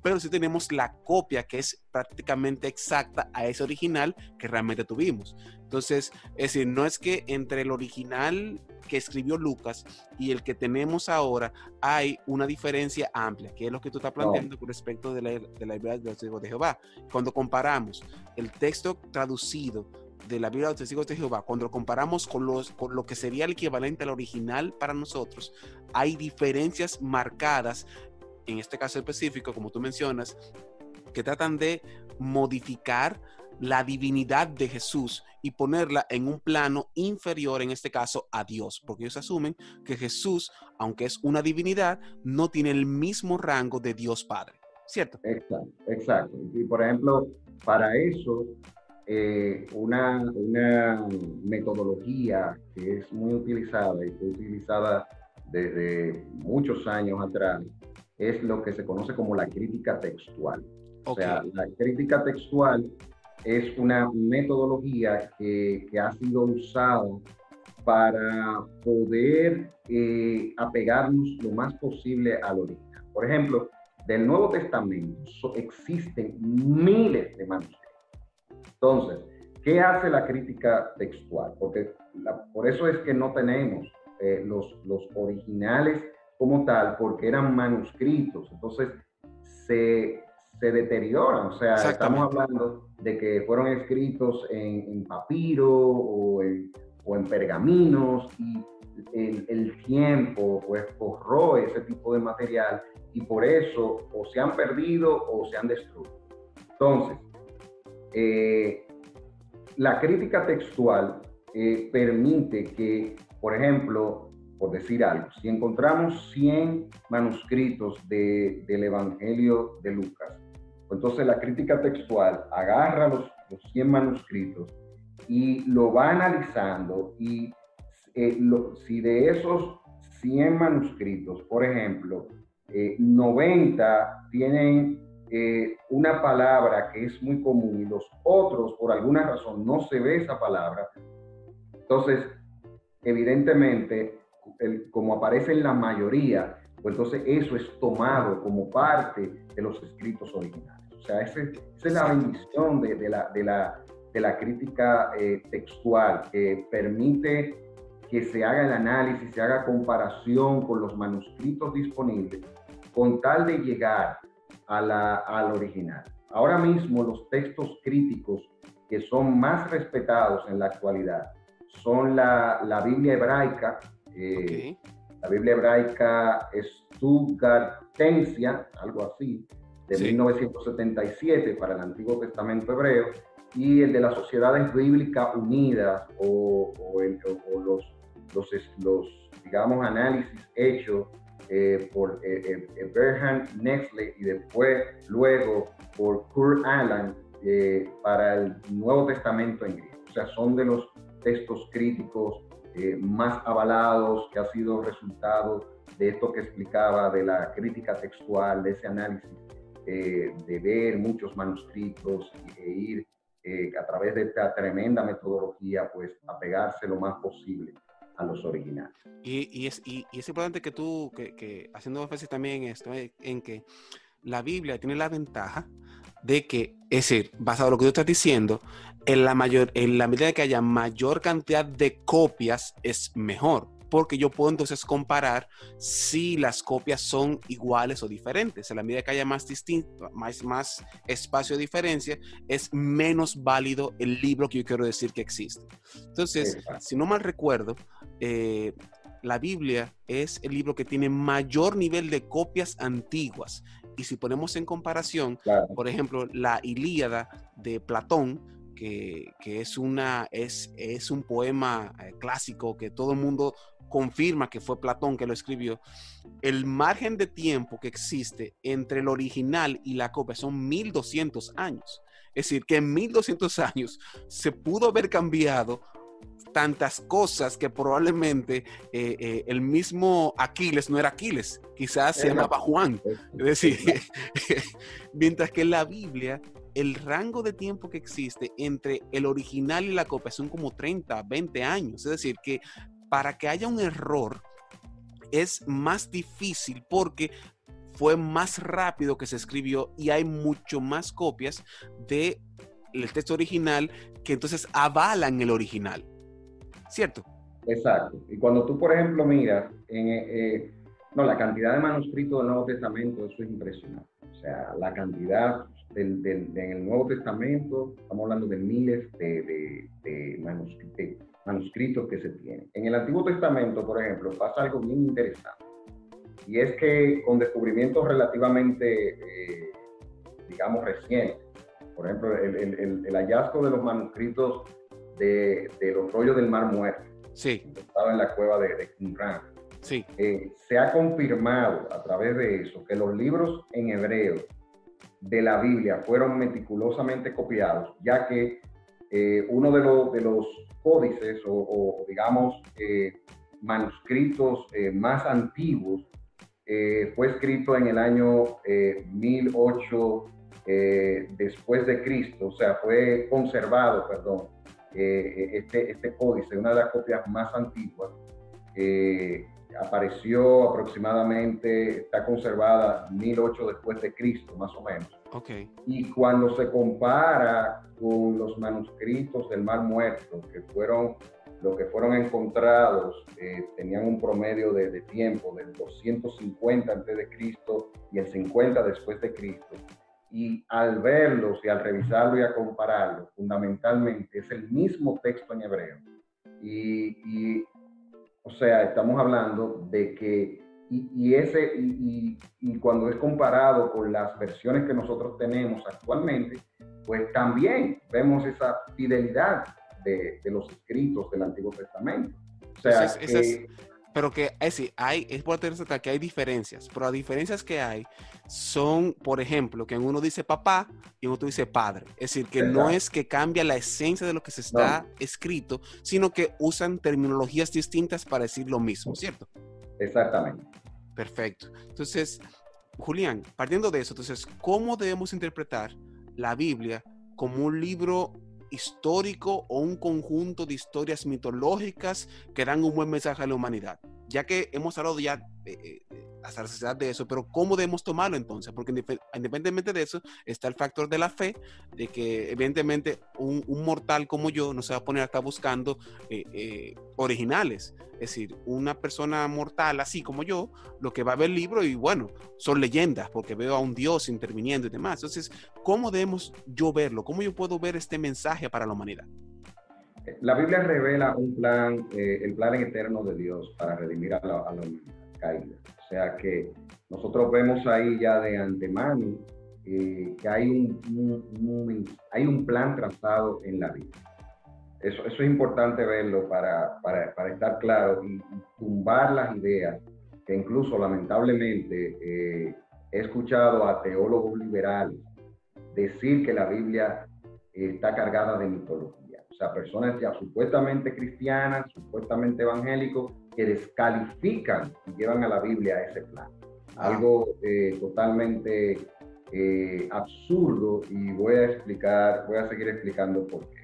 pero sí tenemos la copia que es prácticamente exacta a ese original que realmente tuvimos. Entonces, es decir, no es que entre el original que escribió Lucas y el que tenemos ahora hay una diferencia amplia, que es lo que tú estás planteando con respecto de la, de la Biblia de los de Jehová. Cuando comparamos el texto traducido de la Biblia de los Testigos de Jehová, cuando lo comparamos con, los, con lo que sería el equivalente al original para nosotros, hay diferencias marcadas, en este caso específico, como tú mencionas, que tratan de modificar la divinidad de Jesús y ponerla en un plano inferior, en este caso, a Dios, porque ellos asumen que Jesús, aunque es una divinidad, no tiene el mismo rango de Dios Padre, ¿cierto? Exacto, exacto. Y por ejemplo, para eso eh, una, una, metodología que es muy utilizada y fue utilizada desde muchos años atrás es lo que se conoce como la crítica textual. O sea, la crítica textual es una metodología que, que ha sido usada para poder eh, apegarnos lo más posible al original. Por ejemplo, del Nuevo Testamento existen miles de manuscritos entonces, ¿qué hace la crítica textual? Porque por eso es que no tenemos eh, los, los originales como tal, porque eran manuscritos. Entonces, se, se deterioran. O sea, estamos hablando de que fueron escritos en, papiro o en, o en, pergaminos y el, el, tiempo pues borró ese tipo de material y por eso o se han perdido o se han destruido. Entonces, eh, la crítica textual eh, permite que, por ejemplo, por decir algo, si encontramos 100 manuscritos del Evangelio de Lucas, pues entonces la crítica textual agarra los, 100 manuscritos y lo va analizando y eh, si de esos 100 manuscritos, por ejemplo, 90 tienen eh, una palabra que es muy común y los otros, por alguna razón, no se ve esa palabra, entonces, evidentemente, como aparece en la mayoría, pues entonces eso es tomado como parte de los escritos originales. O sea, esa es la bendición de, la, de, la, de la crítica eh, textual, que permite que se haga el análisis, se haga comparación con los manuscritos disponibles, con tal de llegar a la, al original. Ahora mismo los textos críticos que son más respetados en la actualidad son la, la Biblia hebraica, eh, la Biblia hebraica Stuttgartensia, algo así, de 1977 para el Antiguo Testamento hebreo, y el de las Sociedades Bíblicas Unidas o, o, o los, los, los, digamos, análisis hechos eh, por eh, eh, Berhan Nexley y después, luego, por Kurt Allen para el Nuevo Testamento en griego. O sea, son de los textos críticos más avalados que ha sido resultado de esto que explicaba de la crítica textual, de ese análisis, de ver muchos manuscritos e ir eh, a través de esta tremenda metodología, pues apegarse lo más posible los originales. Y, es, y, es, importante que tú, que, que haciendo énfasis también en esto, eh, en que la Biblia tiene la ventaja de que, es decir, basado en lo que tú estás diciendo, en la, mayor, en la medida que haya mayor cantidad de copias es mejor porque yo puedo entonces comparar si las copias son iguales o diferentes. En la medida que haya más distinto, más, más espacio de diferencia, es menos válido el libro que yo quiero decir que existe. Entonces, si no mal recuerdo, eh, la Biblia es el libro que tiene mayor nivel de copias antiguas. Y si ponemos en comparación, por ejemplo, la Ilíada de Platón, que, que, es, una, es, es un poema eh, clásico que todo el mundo confirma que fue Platón que lo escribió, el margen de tiempo que existe entre el original y la copia son 1200 años. Es decir, que en 1200 años se pudo haber cambiado tantas cosas que probablemente eh, eh, el mismo Aquiles no era Aquiles, quizás se llamaba Juan. Es decir, mientras que en la Biblia el rango de tiempo que existe entre el original y la copia son como 30, 20 años. Es decir, que para que haya un error es más difícil porque fue más rápido que se escribió y hay mucho más copias del el texto original que entonces avalan el original. ¿Cierto? Exacto. Y cuando tú, por ejemplo, miras, en, eh, eh, no, la cantidad de manuscritos del Nuevo Testamento, eso es impresionante. O sea, la cantidad del, del, Nuevo Testamento, estamos hablando de miles de manuscritos manuscritos que se tienen. En el Antiguo Testamento, por ejemplo, pasa algo bien interesante. Y es que con descubrimientos relativamente, eh, digamos, recientes, por ejemplo, el, hallazgo de los manuscritos de, los rollos del Mar Muerto, sí. que estaba en la cueva de, de Qumran, sí. Eh, se ha confirmado a través de eso que los libros en hebreo de la Biblia fueron meticulosamente copiados, ya que eh, uno de, los, de los códices o, digamos, eh, manuscritos eh, más antiguos fue escrito en el año 1008 después de Cristo, o sea, fue conservado, perdón, este, este códice, una de las copias más antiguas apareció aproximadamente, está conservada 1008 después de Cristo, más o menos. Okay. Y cuando se compara con los manuscritos del Mar Muerto, que fueron los que fueron encontrados, eh, tenían un promedio de, tiempo del 250 antes de Cristo y el 50 después de Cristo. Y al verlos y al revisarlo y a compararlo, fundamentalmente es el mismo texto en hebreo. Y, y o sea, estamos hablando de que, y, ese, y, cuando es comparado con las versiones que nosotros tenemos actualmente, pues también vemos esa fidelidad de, los escritos del Antiguo Testamento. O sea, que, pero que es decir, hay, es importante que hay diferencias, pero las diferencias que hay son, por ejemplo, que en uno dice papá y en otro dice padre. Es decir, que no es que cambia la esencia de lo que se está escrito, sino que usan terminologías distintas para decir lo mismo, ¿cierto? Exactamente. Perfecto. Entonces, Julián, partiendo de eso, entonces, ¿cómo debemos interpretar la Biblia como un libro histórico o un conjunto de historias mitológicas que dan un buen mensaje a la humanidad. Ya que hemos hablado ya eh, hasta la sociedad de eso, pero ¿cómo debemos tomarlo entonces? Porque independientemente de eso, está el factor de la fe, de que evidentemente un, mortal como yo no se va a poner acá buscando eh, originales. Es decir, una persona mortal así como yo, lo que va a ver el libro y bueno, son leyendas, porque veo a un Dios interviniendo y demás. Entonces, ¿cómo debemos yo verlo? ¿Cómo yo puedo ver este mensaje para la humanidad? La Biblia revela un plan, eh, el plan eterno de Dios para redimir a la, a caída. Sea que nosotros vemos ahí ya de antemano eh, que hay un, hay un plan trazado en la Biblia. Eso, eso es importante verlo para, para, para estar claro y, tumbar las ideas que incluso lamentablemente eh, he escuchado a teólogos liberales decir que la Biblia está cargada de mitología. O sea, personas ya supuestamente cristianas, supuestamente evangélicos, que descalifican y llevan a la Biblia a ese plan. Algo eh, totalmente eh, absurdo y voy a explicar, voy a seguir explicando por qué.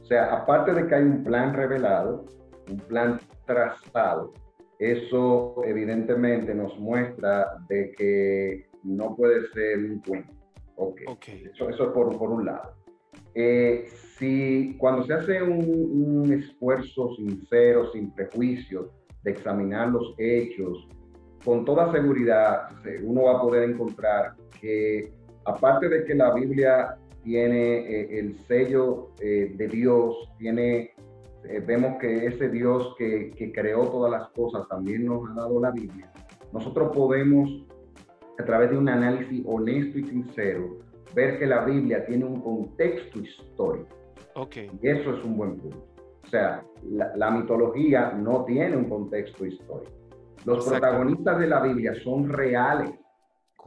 O sea, aparte de que hay un plan revelado, un plan trazado, eso evidentemente nos muestra de que no puede ser un cuento. Ok. okay. Eso, eso es por, por un lado. Eh, si cuando se hace un, un, esfuerzo sincero, sin prejuicios, de examinar los hechos, con toda seguridad uno va a poder encontrar que aparte de que la Biblia tiene eh, el sello eh, de Dios, tiene, eh, vemos que ese Dios que, que, creó todas las cosas también nos ha dado la Biblia, nosotros podemos, a través de un análisis honesto y sincero, ver que la Biblia tiene un contexto histórico. Okay. Y eso es un buen punto. O sea, la, la mitología no tiene un contexto histórico. Los protagonistas de la Biblia son reales.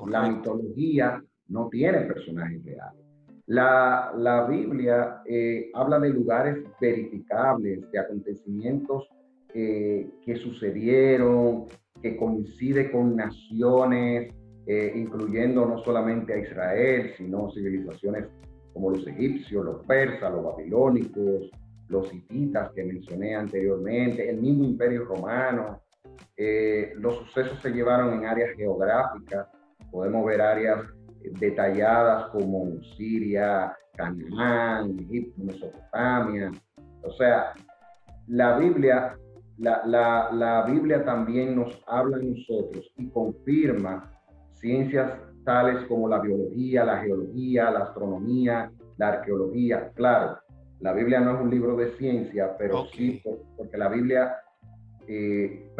La mitología no tiene personajes reales. La, la Biblia eh, habla de lugares verificables, de acontecimientos eh, que sucedieron, que coincide con naciones, eh, incluyendo no solamente a Israel, sino civilizaciones como los egipcios, los persas, los babilónicos, los hititas que mencioné anteriormente, el mismo imperio romano. los sucesos se llevaron en áreas geográficas, podemos ver áreas detalladas como Siria, Canaán, Egipto, Mesopotamia. O sea, la Biblia, la, la, la Biblia también nos habla a nosotros y confirma ciencias tales como la biología, la geología, la astronomía, la arqueología. Claro, la Biblia no es un libro de ciencia, pero sí porque la Biblia eh,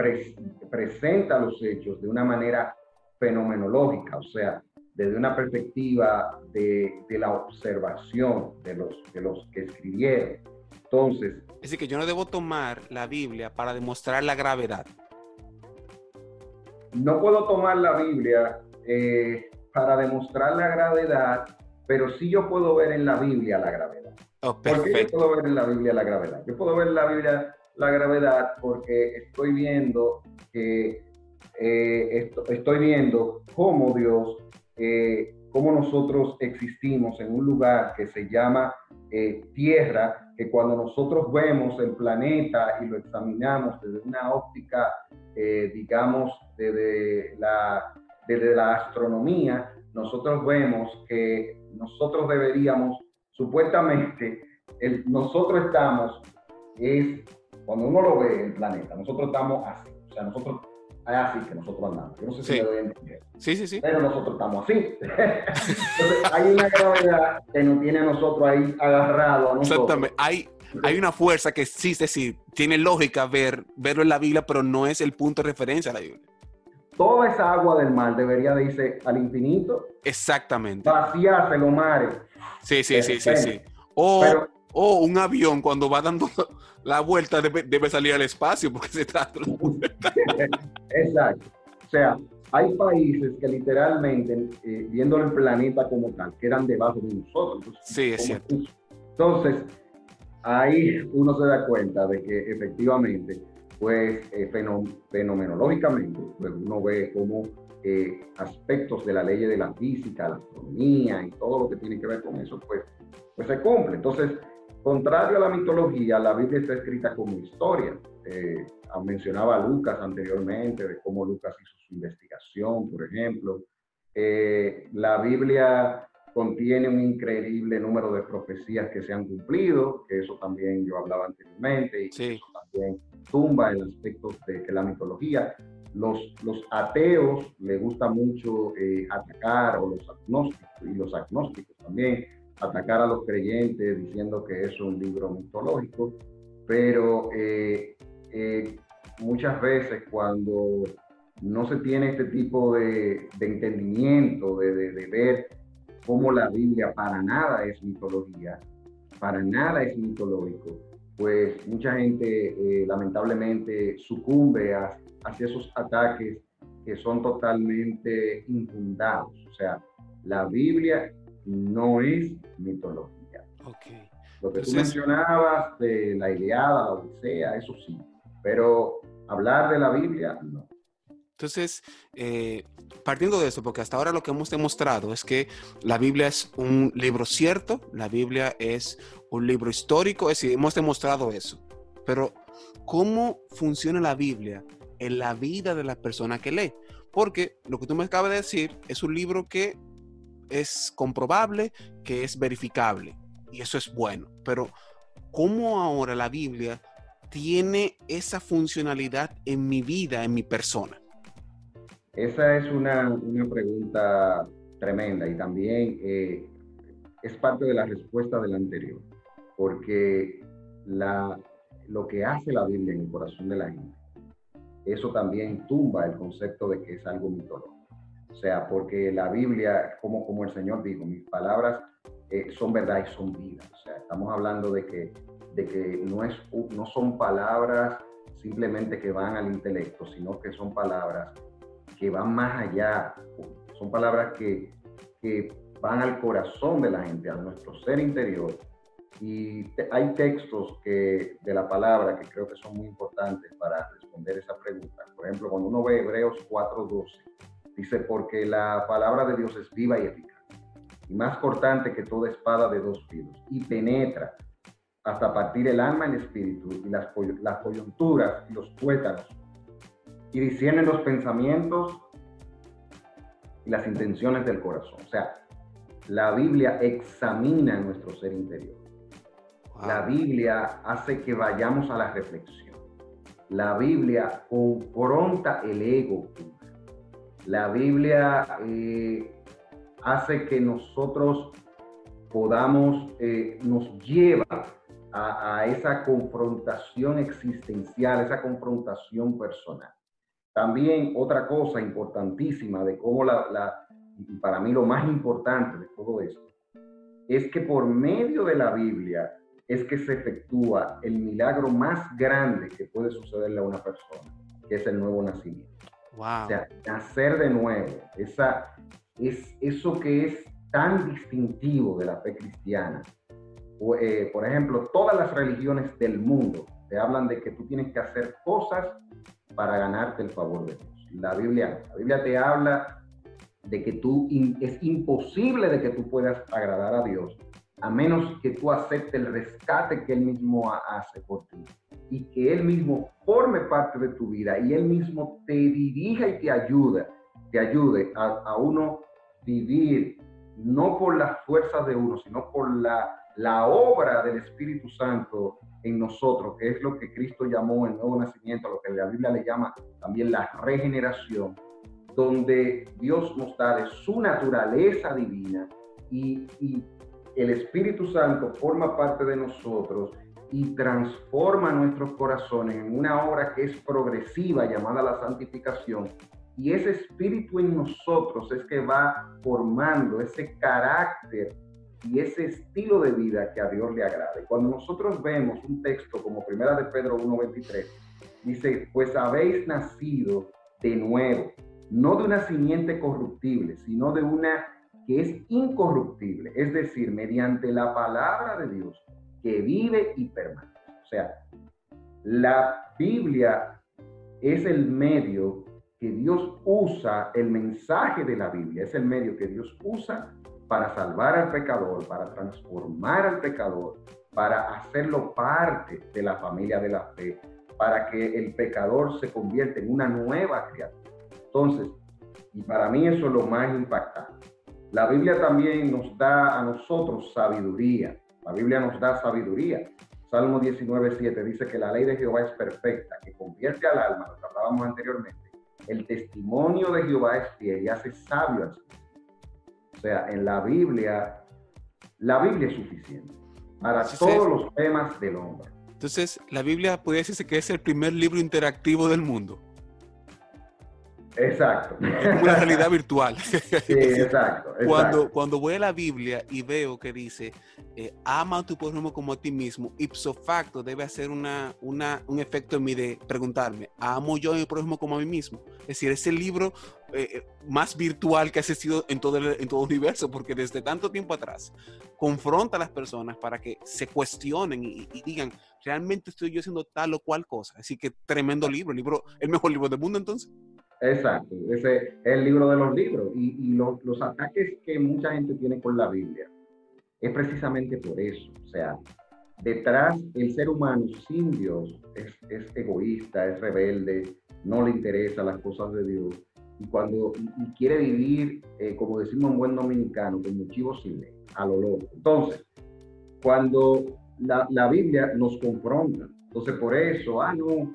presenta los hechos de una manera fenomenológica, o sea, desde una perspectiva de, de, la observación de los, de los que escribieron. Entonces... Es decir, que yo no debo tomar la Biblia para demostrar la gravedad. No puedo tomar la Biblia eh, para demostrar la gravedad, pero sí yo puedo ver en la Biblia la gravedad. Oh, ¿Por qué yo puedo ver en la Biblia la gravedad? Yo puedo ver en la Biblia la gravedad porque estoy viendo que eh, estoy viendo cómo Dios eh, cómo nosotros existimos en un lugar que se llama eh, Tierra, que cuando nosotros vemos el planeta y lo examinamos desde una óptica, eh, digamos, desde la, desde la astronomía, nosotros vemos que nosotros deberíamos, supuestamente, el, nosotros estamos, es, cuando uno lo ve, el planeta, nosotros estamos así, o sea, nosotros así que nosotros andamos. Yo no sé si sí. me doy a entender. Sí, sí, sí. Pero nosotros estamos así. Entonces, hay una gravedad que nos tiene a nosotros ahí agarrados. Exactamente. Hay, hay una fuerza que sí, sí, tiene lógica ver, verlo en la Biblia, pero no es el punto de referencia a la Biblia. Toda esa agua del mar debería de irse al infinito. Exactamente. Vaciarse los mares. Sí, sí, sí, sí, sí. O, pero, o un avión cuando va dando la vuelta debe, debe salir al espacio porque se la vuelta. Exacto. O sea, hay países que literalmente, eh, viendo el planeta como tal, quedan debajo de nosotros. Entonces, sí, es cierto. Entonces, ahí uno se da cuenta de que efectivamente, pues eh, fenomenológicamente, pues uno ve cómo eh, aspectos de la ley de la física, la astronomía y todo lo que tiene que ver con eso, pues, pues se cumple. Entonces, Contrario a la mitología, la Biblia está escrita como historia. Eh, mencionaba Lucas anteriormente de cómo Lucas hizo su investigación, por ejemplo. Eh, la Biblia contiene un increíble número de profecías que se han cumplido, que eso también yo hablaba anteriormente, y sí. eso también tumba el aspecto de que la mitología, los, los ateos le gusta mucho eh, atacar, o los agnósticos, y los agnósticos también, atacar a los creyentes diciendo que es un libro mitológico, pero eh, eh, muchas veces cuando no se tiene este tipo de, de entendimiento, de, de, de, ver cómo la Biblia para nada es mitología, para nada es mitológico, pues mucha gente eh, lamentablemente sucumbe a, hacia esos ataques que son totalmente infundados. O sea, la Biblia no es mitología. Okay. Lo que Entonces, tú mencionabas de la Iliada, la Odisea, eso sí, pero hablar de la Biblia, no. Entonces, eh, partiendo de eso, porque hasta ahora lo que hemos demostrado es que la Biblia es un libro cierto, la Biblia es un libro histórico, es decir, hemos demostrado eso. Pero, ¿cómo funciona la Biblia en la vida de la persona que lee? Porque lo que tú me acabas de decir es un libro que es comprobable, que es verificable, y eso es bueno. Pero, ¿cómo ahora la Biblia tiene esa funcionalidad en mi vida, en mi persona? Esa es una, pregunta tremenda y también eh, es parte de la respuesta del anterior, porque la, lo que hace la Biblia en el corazón de la gente, eso también tumba el concepto de que es algo mitológico. O sea, porque la Biblia, como, como el Señor dijo, mis palabras eh, son verdad y son vida. O sea, estamos hablando de que, de que no, es, no son palabras simplemente que van al intelecto, sino que son palabras que van más allá, son palabras que, que van al corazón de la gente, a nuestro ser interior. Y hay textos que, de la palabra que creo que son muy importantes para responder esa pregunta. Por ejemplo, cuando uno ve Hebreos 4:12, dice, porque la palabra de Dios es viva y eficaz, y más cortante que toda espada de dos filos, y penetra hasta partir el alma y el espíritu, y las, las coyunturas y los tuétanos, y discierne los pensamientos y las intenciones del corazón. O sea, la Biblia examina nuestro ser interior. La Biblia hace que vayamos a la reflexión. La Biblia confronta el ego. La Biblia eh, hace que nosotros podamos, eh, nos lleva a, esa confrontación existencial, esa confrontación personal. También otra cosa importantísima de cómo la, para mí lo más importante de todo esto, es que por medio de la Biblia es que se efectúa el milagro más grande que puede sucederle a una persona, que es el nuevo nacimiento. Wow. O sea, nacer de nuevo, esa, es eso que es tan distintivo de la fe cristiana. Eh, por ejemplo, todas las religiones del mundo te hablan de que tú tienes que hacer cosas para ganarte el favor de Dios. La Biblia, la Biblia te habla de que tú es imposible de que tú puedas agradar a Dios a menos que tú aceptes el rescate que Él mismo hace por ti y que Él mismo forme parte de tu vida y Él mismo te dirija y te ayude, te ayude a, a uno vivir no por las fuerzas de uno, sino por la, la obra del Espíritu Santo en nosotros, que es lo que Cristo llamó el nuevo nacimiento, lo que la Biblia le llama también la regeneración, donde Dios nos da su naturaleza divina y, y el Espíritu Santo forma parte de nosotros y transforma nuestros corazones en una obra que es progresiva llamada la santificación. Y ese espíritu en nosotros es que va formando ese carácter y ese estilo de vida que a Dios le agrade. Cuando nosotros vemos un texto como Primera de Pedro 1.23, dice, pues habéis nacido de nuevo, no de una simiente corruptible, sino de una que es incorruptible, es decir, mediante la palabra de Dios que vive y permanece. O sea, la Biblia es el medio que Dios usa, el mensaje de la Biblia es el medio que Dios usa para salvar al pecador, para transformar al pecador, para hacerlo parte de la familia de la fe, para que el pecador se convierta en una nueva criatura. Entonces, y para mí eso es lo más impactante. La Biblia también nos da a nosotros sabiduría. La Biblia nos da sabiduría. Salmo 19, 7 dice que la ley de Jehová es perfecta, que convierte al alma, lo que hablábamos anteriormente. El testimonio de Jehová es fiel y hace sabio al o sea, en la Biblia, la Biblia es suficiente para todos los temas del hombre. Entonces, la Biblia puede decirse que es el primer libro interactivo del mundo. Exacto. una realidad virtual. Sí, exacto, Cuando, cuando voy a la Biblia y veo que dice, eh, ama a tu prójimo como a ti mismo, ipso facto debe hacer una, una, un efecto en mí de preguntarme, ¿amo yo a mi prójimo como a mí mismo? Es decir, es el libro eh, eh, más virtual que ha existido en todo, el, en todo el universo, porque desde tanto tiempo atrás confronta a las personas para que se cuestionen y, y digan, ¿realmente estoy yo haciendo tal o cual cosa? Así que tremendo libro, el libro, el mejor libro del mundo entonces. Exacto, ese es el libro de los libros. Y, los, los ataques que mucha gente tiene con la Biblia es precisamente por eso. O sea, detrás el ser humano sin Dios es, es, egoísta, es rebelde, no le interesa las cosas de Dios y cuando quiere vivir, eh, como decimos en buen dominicano, con sin ley, a lo loco. Entonces, cuando la, la, Biblia nos confronta, entonces por eso, ah, no,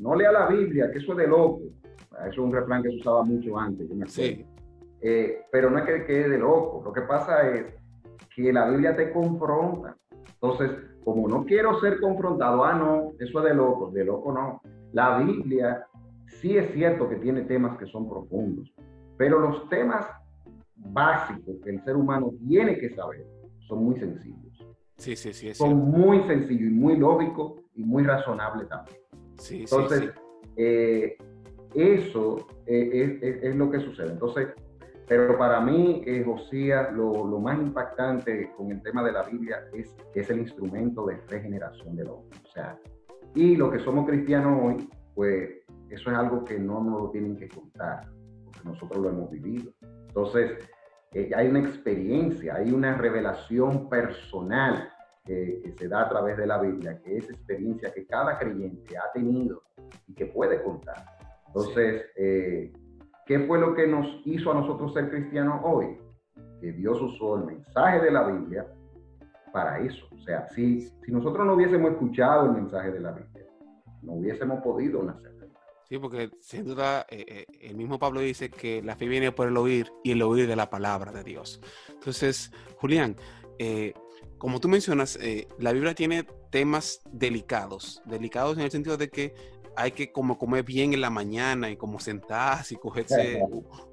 no lea la Biblia, que eso es de loco. Eso es un refrán que se usaba mucho antes, Sí. Eh, pero no es que quede de loco, lo que pasa es que la Biblia te confronta. Entonces, como no quiero ser confrontado, ah, no, eso es de loco, de loco no. La Biblia sí es cierto que tiene temas que son profundos, pero los temas básicos que el ser humano tiene que saber son muy sencillos. Sí, sí, sí. son muy sencillos y muy lógicos y muy razonables también. Sí, Entonces, sí, eh, eso eh, es, lo que sucede. Entonces, pero para mí, eh, Josías, lo, lo, más impactante con el tema de la Biblia es es el instrumento de regeneración del hombre. O sea, y lo que somos cristianos hoy, pues eso es algo que no nos lo tienen que contar, porque nosotros lo hemos vivido. Entonces, eh, hay una experiencia, hay una revelación personal que, se da a través de la Biblia, que es experiencia que cada creyente ha tenido y que puede contar. Entonces, eh, ¿qué fue lo que nos hizo a nosotros ser cristianos hoy? Que Dios usó el mensaje de la Biblia para eso. O sea, si, si nosotros no hubiésemos escuchado el mensaje de la Biblia, no hubiésemos podido nacer. Sí, porque sin duda eh, eh, el mismo Pablo dice que la fe viene por el oír y el oír de la palabra de Dios. Entonces, Julián, eh, como tú mencionas, la Biblia tiene temas delicados, delicados en el sentido de que hay que como comer bien en la mañana y como sentarse y cogerse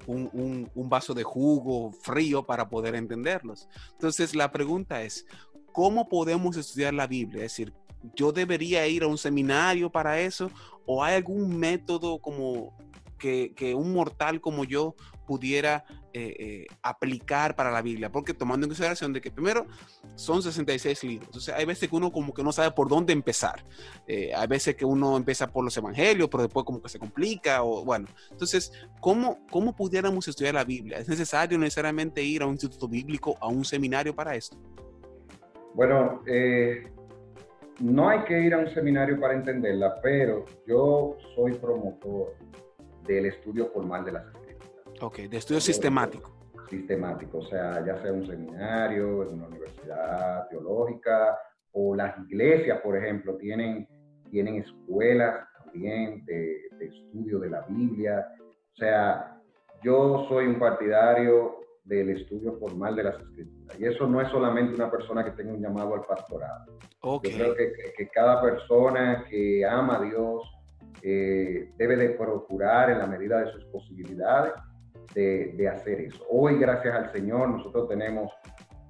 un, un, vaso de jugo frío para poder entenderlos. Entonces la pregunta es, ¿cómo podemos estudiar la Biblia? Es decir, ¿yo debería ir a un seminario para eso? ¿O hay algún método como que, un mortal como yo pudiera eh, eh, aplicar para la Biblia? Porque tomando en consideración de que primero son 66 libros, sea, hay veces que uno como que no sabe por dónde empezar. Eh, hay veces que uno empieza por los evangelios, pero después como que se complica, o bueno. Entonces, ¿cómo, cómo pudiéramos estudiar la Biblia? ¿Es necesario necesariamente ir a un instituto bíblico, a un seminario para esto? Bueno, eh, no hay que ir a un seminario para entenderla, pero yo soy promotor del estudio formal de las escrituras. Ok, de estudio sistemático. Sistemático, o sea, ya sea un seminario, en una universidad teológica, o las iglesias, por ejemplo, tienen, tienen escuelas también de, de estudio de la Biblia. O sea, yo soy un partidario del estudio formal de las escrituras. Y eso no es solamente una persona que tenga un llamado al pastorado. Okay. Yo creo que, que, cada persona que ama a Dios eh, debe de procurar en la medida de sus posibilidades de, de hacer eso. Hoy, gracias al Señor, nosotros tenemos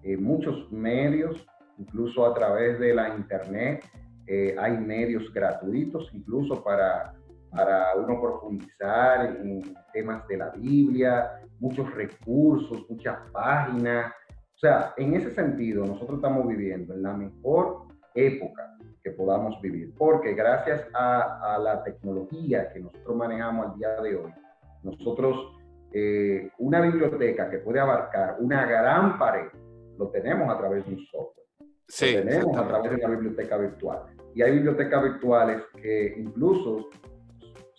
eh, muchos medios, incluso a través de la internet, eh, hay medios gratuitos, incluso para para uno profundizar en temas de la Biblia, muchos recursos, muchas páginas. O sea, en ese sentido, nosotros estamos viviendo en la mejor época que podamos vivir, porque gracias a, la tecnología que nosotros manejamos al día de hoy, nosotros, eh, una biblioteca que puede abarcar una gran pared, lo tenemos a través de un software. Sí, lo tenemos a través de una biblioteca virtual. Y hay bibliotecas virtuales que incluso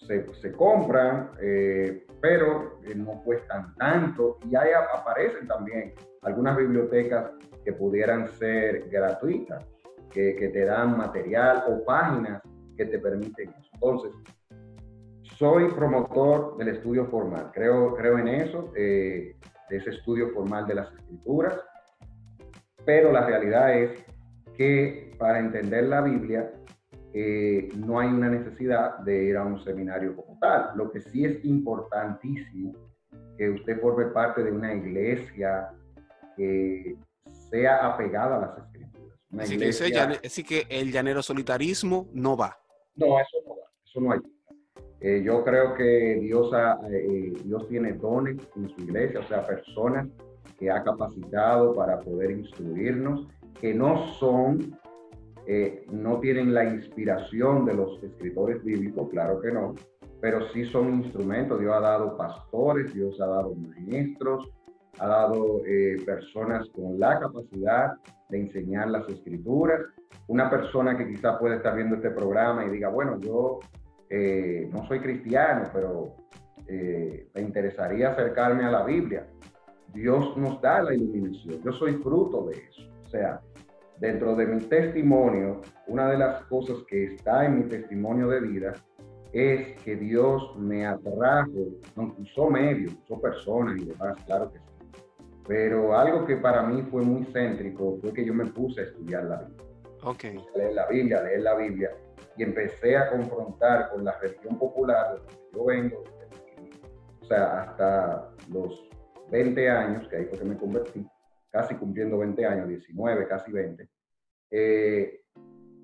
se, compran, eh, pero eh, no cuestan tanto. Y ahí aparecen también algunas bibliotecas que pudieran ser gratuitas, que, que, te dan material o páginas que te permiten eso. Entonces, soy promotor del estudio formal, creo, creo en eso, eh, de ese estudio formal de las escrituras, pero la realidad es que para entender la Biblia eh, no hay una necesidad de ir a un seminario como tal. Lo que sí es importantísimo que usted forme parte de una iglesia que sea apegada a las escrituras. así, que el llanero solitarismo no va. No, eso no va, eso no hay. Eh, yo creo que Dios, eh, Dios tiene dones en su iglesia, o sea, personas que ha capacitado para poder instruirnos, que no son eh, no tienen la inspiración de los escritores bíblicos, claro que no, pero sí son instrumentos. Dios ha dado pastores, Dios ha dado maestros, ha dado eh, personas con la capacidad de enseñar las escrituras. Una persona que quizá puede estar viendo este programa y diga, bueno, yo eh, no soy cristiano, pero me interesaría acercarme a la Biblia. Dios nos da la iluminación. Yo soy fruto de eso. O sea, dentro de mi testimonio, una de las cosas que está en mi testimonio de vida es que Dios me atrajo, no, usó medios, usó personas y demás, claro que sí. Pero algo que para mí fue muy céntrico fue que yo me puse a estudiar la Biblia. Ok. Leer la Biblia, leer la Biblia. Y empecé a confrontar con la religión popular de donde yo vengo, o sea, hasta los 20 años, que ahí fue que me convertí, casi cumpliendo 20 años, 19, casi 20. Eh,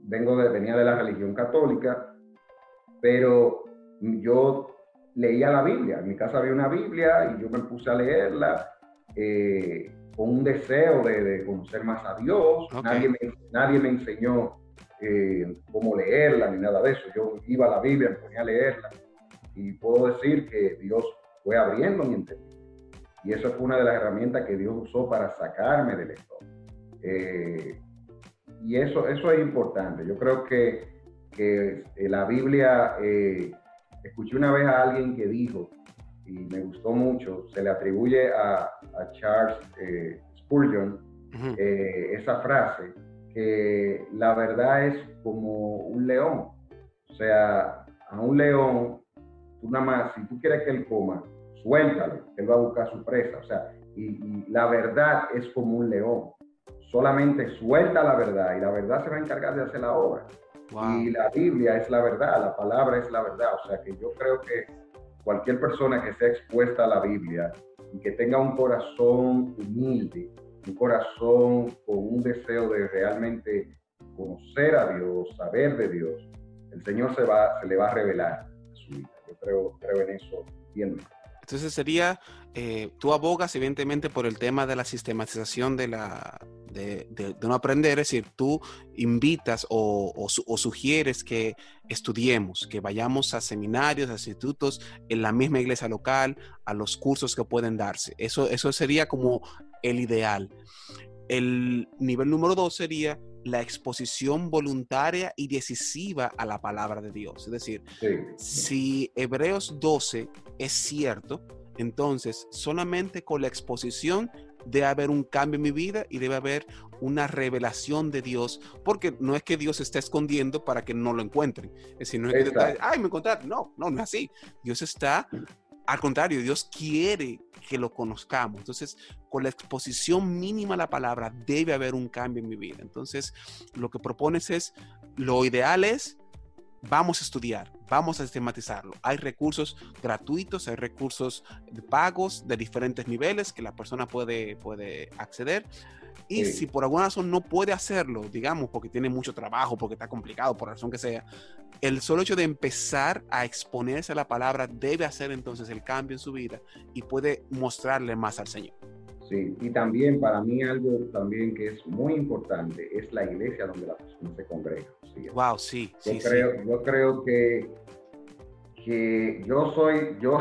vengo de, venía de la religión católica, pero yo leía la Biblia. En mi casa había una Biblia y yo me puse a leerla eh, con un deseo de, conocer más a Dios. Nadie, me, nadie me enseñó eh, cómo leerla ni nada de eso. Yo iba a la Biblia, me ponía a leerla y puedo decir que Dios fue abriendo mi entendimiento. Y eso fue una de las herramientas que Dios usó para sacarme del esto. Eh, y eso, eso es importante. Yo creo que, que eh, la Biblia, eh, escuché una vez a alguien que dijo, y me gustó mucho, se le atribuye a, a Charles Spurgeon esa frase, que la verdad es como un león. O sea, a un león, tú nada más, si tú quieres que él coma, suéltalo, él va a buscar su presa. O sea, y, la verdad es como un león. Solamente suelta la verdad y la verdad se va a encargar de hacer la obra. Y la Biblia es la verdad, la palabra es la verdad. O sea que yo creo que cualquier persona que sea expuesta a la Biblia y que tenga un corazón humilde, un corazón con un deseo de realmente conocer a Dios, saber de Dios, el Señor se, va, se le va a revelar a su vida. Yo creo, creo en eso bien. Entonces sería, eh, tú abogas evidentemente por el tema de la sistematización de, la, de, no aprender, es decir, tú invitas o, sugieres que estudiemos, que vayamos a seminarios, a institutos, en la misma iglesia local, a los cursos que pueden darse. Eso, eso sería como el ideal. El nivel número dos sería la exposición voluntaria y decisiva a la palabra de Dios. Es decir, si Hebreos 12 es cierto, entonces solamente con la exposición debe haber un cambio en mi vida y debe haber una revelación de Dios, porque no es que Dios esté escondiendo para que no lo encuentren. Es decir, no es que, ay, me encontraron. No, no, no es así. Dios está al contrario, Dios quiere que lo conozcamos. Entonces, con la exposición mínima a la palabra, debe haber un cambio en mi vida. Entonces, lo que propones es, lo ideal es, vamos a estudiar, vamos a sistematizarlo. Hay recursos gratuitos, hay recursos pagos de diferentes niveles que la persona puede, puede acceder. Y si por alguna razón no puede hacerlo, digamos, porque tiene mucho trabajo, porque está complicado, por razón que sea, el solo hecho de empezar a exponerse a la palabra debe hacer entonces el cambio en su vida y puede mostrarle más al Señor. Sí, y también para mí algo también que es muy importante es la iglesia donde la persona se congrega. Wow, sí, yo sí, creo, Yo creo que, que yo soy, yo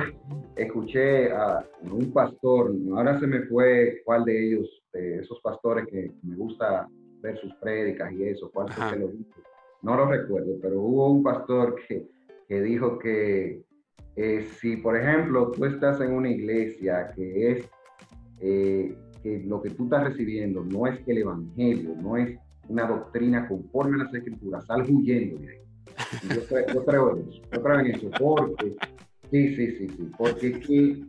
escuché a un pastor, ahora se me fue cuál de ellos de esos pastores que me gusta ver sus prédicas y eso, cuál que lo dijo. No lo recuerdo, pero hubo un pastor que, que dijo que eh, si, por ejemplo, tú estás en una iglesia que es eh, que lo que tú estás recibiendo no es el evangelio, no es una doctrina conforme a las escrituras, sal huyendo de ahí. Yo, creo, en eso, yo creo en eso, porque, sí, sí, sí, sí, porque que,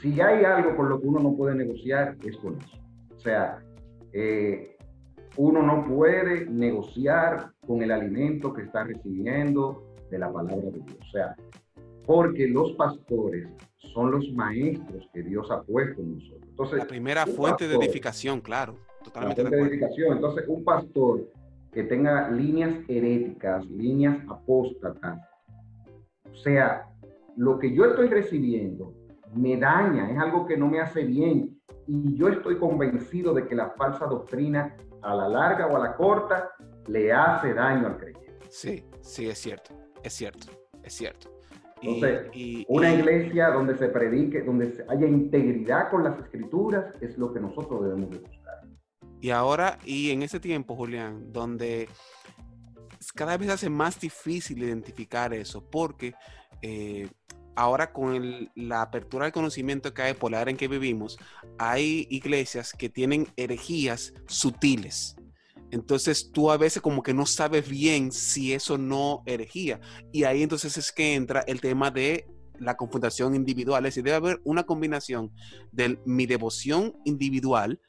si hay algo con lo que uno no puede negociar, es con eso. O sea, eh, uno no puede negociar con el alimento que está recibiendo de la palabra de Dios. O sea, porque los pastores son los maestros que Dios ha puesto en nosotros. Entonces, la primera fuente de edificación, claro. Totalmente de, edificación. Entonces, un pastor que tenga líneas heréticas, líneas apóstatas, o sea, lo que yo estoy recibiendo me daña, es algo que no me hace bien, y yo estoy convencido de que la falsa doctrina a la larga o a la corta le hace daño al creyente. Sí, sí, es cierto, es cierto, es cierto. Entonces, una iglesia donde se predique, donde haya integridad con las escrituras, es lo que nosotros debemos de buscar. Y ahora, y en ese tiempo, Julián, donde cada vez se hace más difícil identificar eso, porque eh, ahora con la apertura del conocimiento que hay por la era en que vivimos, hay iglesias que tienen herejías sutiles. Entonces tú a veces como que no sabes bien si eso no herejía. Y ahí entonces es que entra el tema de la confrontación individual. Es decir, debe haber una combinación de mi devoción individual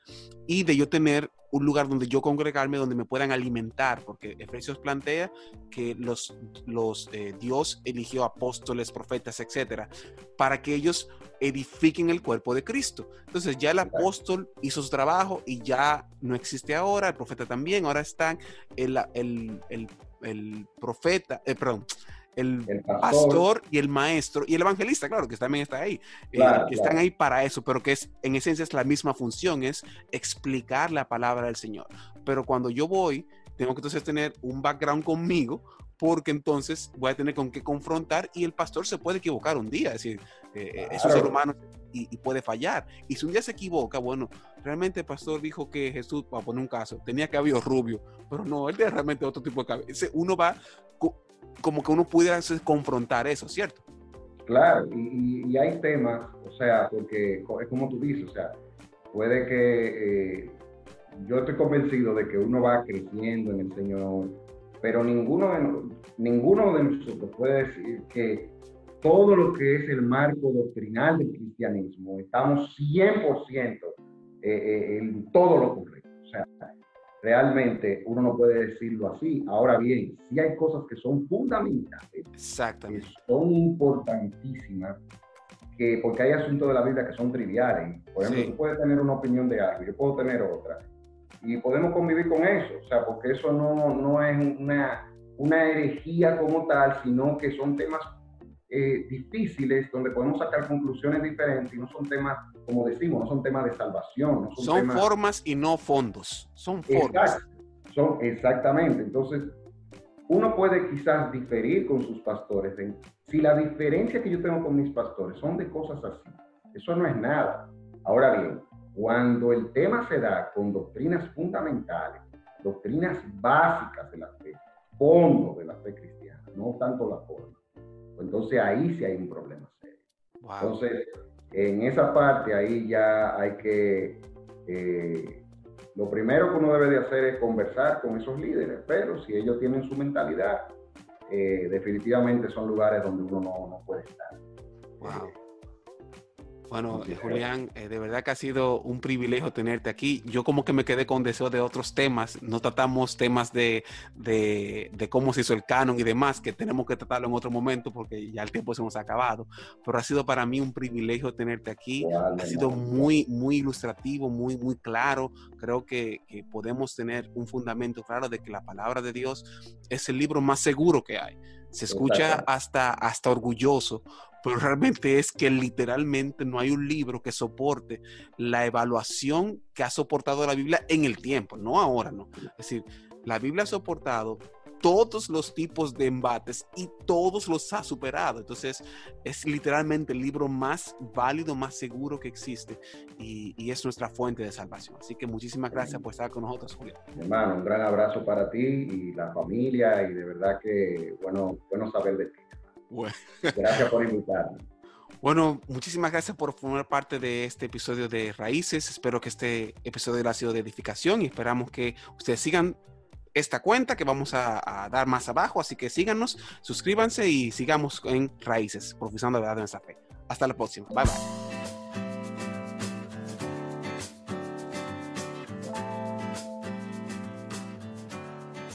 y de yo tener un lugar donde yo congregarme, donde me puedan alimentar, porque Efesios plantea que los, los eh, Dios eligió apóstoles, profetas, etcétera, para que ellos edifiquen el cuerpo de Cristo. Entonces ya el apóstol hizo su trabajo y ya no existe ahora, el profeta también, ahora están el, el, el, el profeta, eh, perdón, el, pastor. y el maestro y el evangelista, claro, que también está ahí, eh, que están ahí para eso, pero que es en esencia es la misma función, es explicar la palabra del Señor. Pero cuando yo voy, tengo que entonces tener un background conmigo porque entonces voy a tener con qué confrontar y el pastor se puede equivocar un día, es decir, eh, eh, es un ser humano y, puede fallar. Y si un día se equivoca, bueno, realmente el pastor dijo que Jesús, para poner un caso, tenía cabello rubio, pero no, él tiene realmente otro tipo de cabello. Uno va como que uno pudiera confrontar eso, ¿cierto? Claro, y, hay temas, o sea, porque es como tú dices, o sea, puede que eh, yo estoy convencido de que uno va creciendo en el Señor, pero ninguno de, ninguno de nosotros puede decir que todo lo que es el marco doctrinal del cristianismo, estamos 100% eh, eh, en todo lo correcto. O sea, realmente uno no puede decirlo así. Ahora bien, sí hay cosas que son fundamentales, Exactamente. que son importantísimas, que, porque hay asuntos de la vida que son triviales. Por ejemplo, tú puedes tener una opinión de algo, yo puedo tener otra, y podemos convivir con eso, o sea, porque eso no, no es una, una herejía como tal, sino que son temas eh, difíciles donde podemos sacar conclusiones diferentes y no son temas, como decimos, no son temas de salvación. No son, formas y no fondos. Son formas. son exactamente. Entonces, uno puede quizás diferir con sus pastores. si la diferencia que yo tengo con mis pastores son de cosas así, eso no es nada. Ahora bien, cuando el tema se da con doctrinas fundamentales, doctrinas básicas de la fe, fondo de la fe cristiana, no tanto la forma, entonces ahí sí hay un problema serio. Entonces, en esa parte ahí ya hay que, eh, lo primero que uno debe de hacer es conversar con esos líderes, pero si ellos tienen su mentalidad, eh, definitivamente son lugares donde uno no, no puede estar. Wow. Bueno, eh, Julián, eh, de verdad que ha sido un privilegio tenerte aquí. Yo como que me quedé con deseo de otros temas. No tratamos temas de, de, cómo se hizo el canon y demás, que tenemos que tratarlo en otro momento porque ya el tiempo se nos ha acabado. Pero ha sido para mí un privilegio tenerte aquí. ha sido muy, muy ilustrativo, muy, muy claro. Creo que, que podemos tener un fundamento claro de que la palabra de Dios es el libro más seguro que hay. Se escucha hasta, hasta orgulloso, pero realmente es que literalmente no hay un libro que soporte la evaluación que ha soportado la Biblia en el tiempo, no ahora, no. Es decir, la Biblia ha soportado todos los tipos de embates y todos los ha superado. Entonces, es literalmente el libro más válido, más seguro que existe y, es nuestra fuente de salvación. Así que muchísimas gracias por estar con nosotros, Julio. Hermano, un gran abrazo para ti y la familia y de verdad que bueno, bueno saber de ti. Gracias por invitarme. Bueno, muchísimas gracias por formar parte de este episodio de Raíces. Espero que este episodio haya sido de edificación y esperamos que ustedes sigan esta cuenta que vamos a, dar más abajo. Así que síganos, suscríbanse y sigamos en Raíces, profesando la verdad de nuestra fe. Hasta la próxima. Bye bye.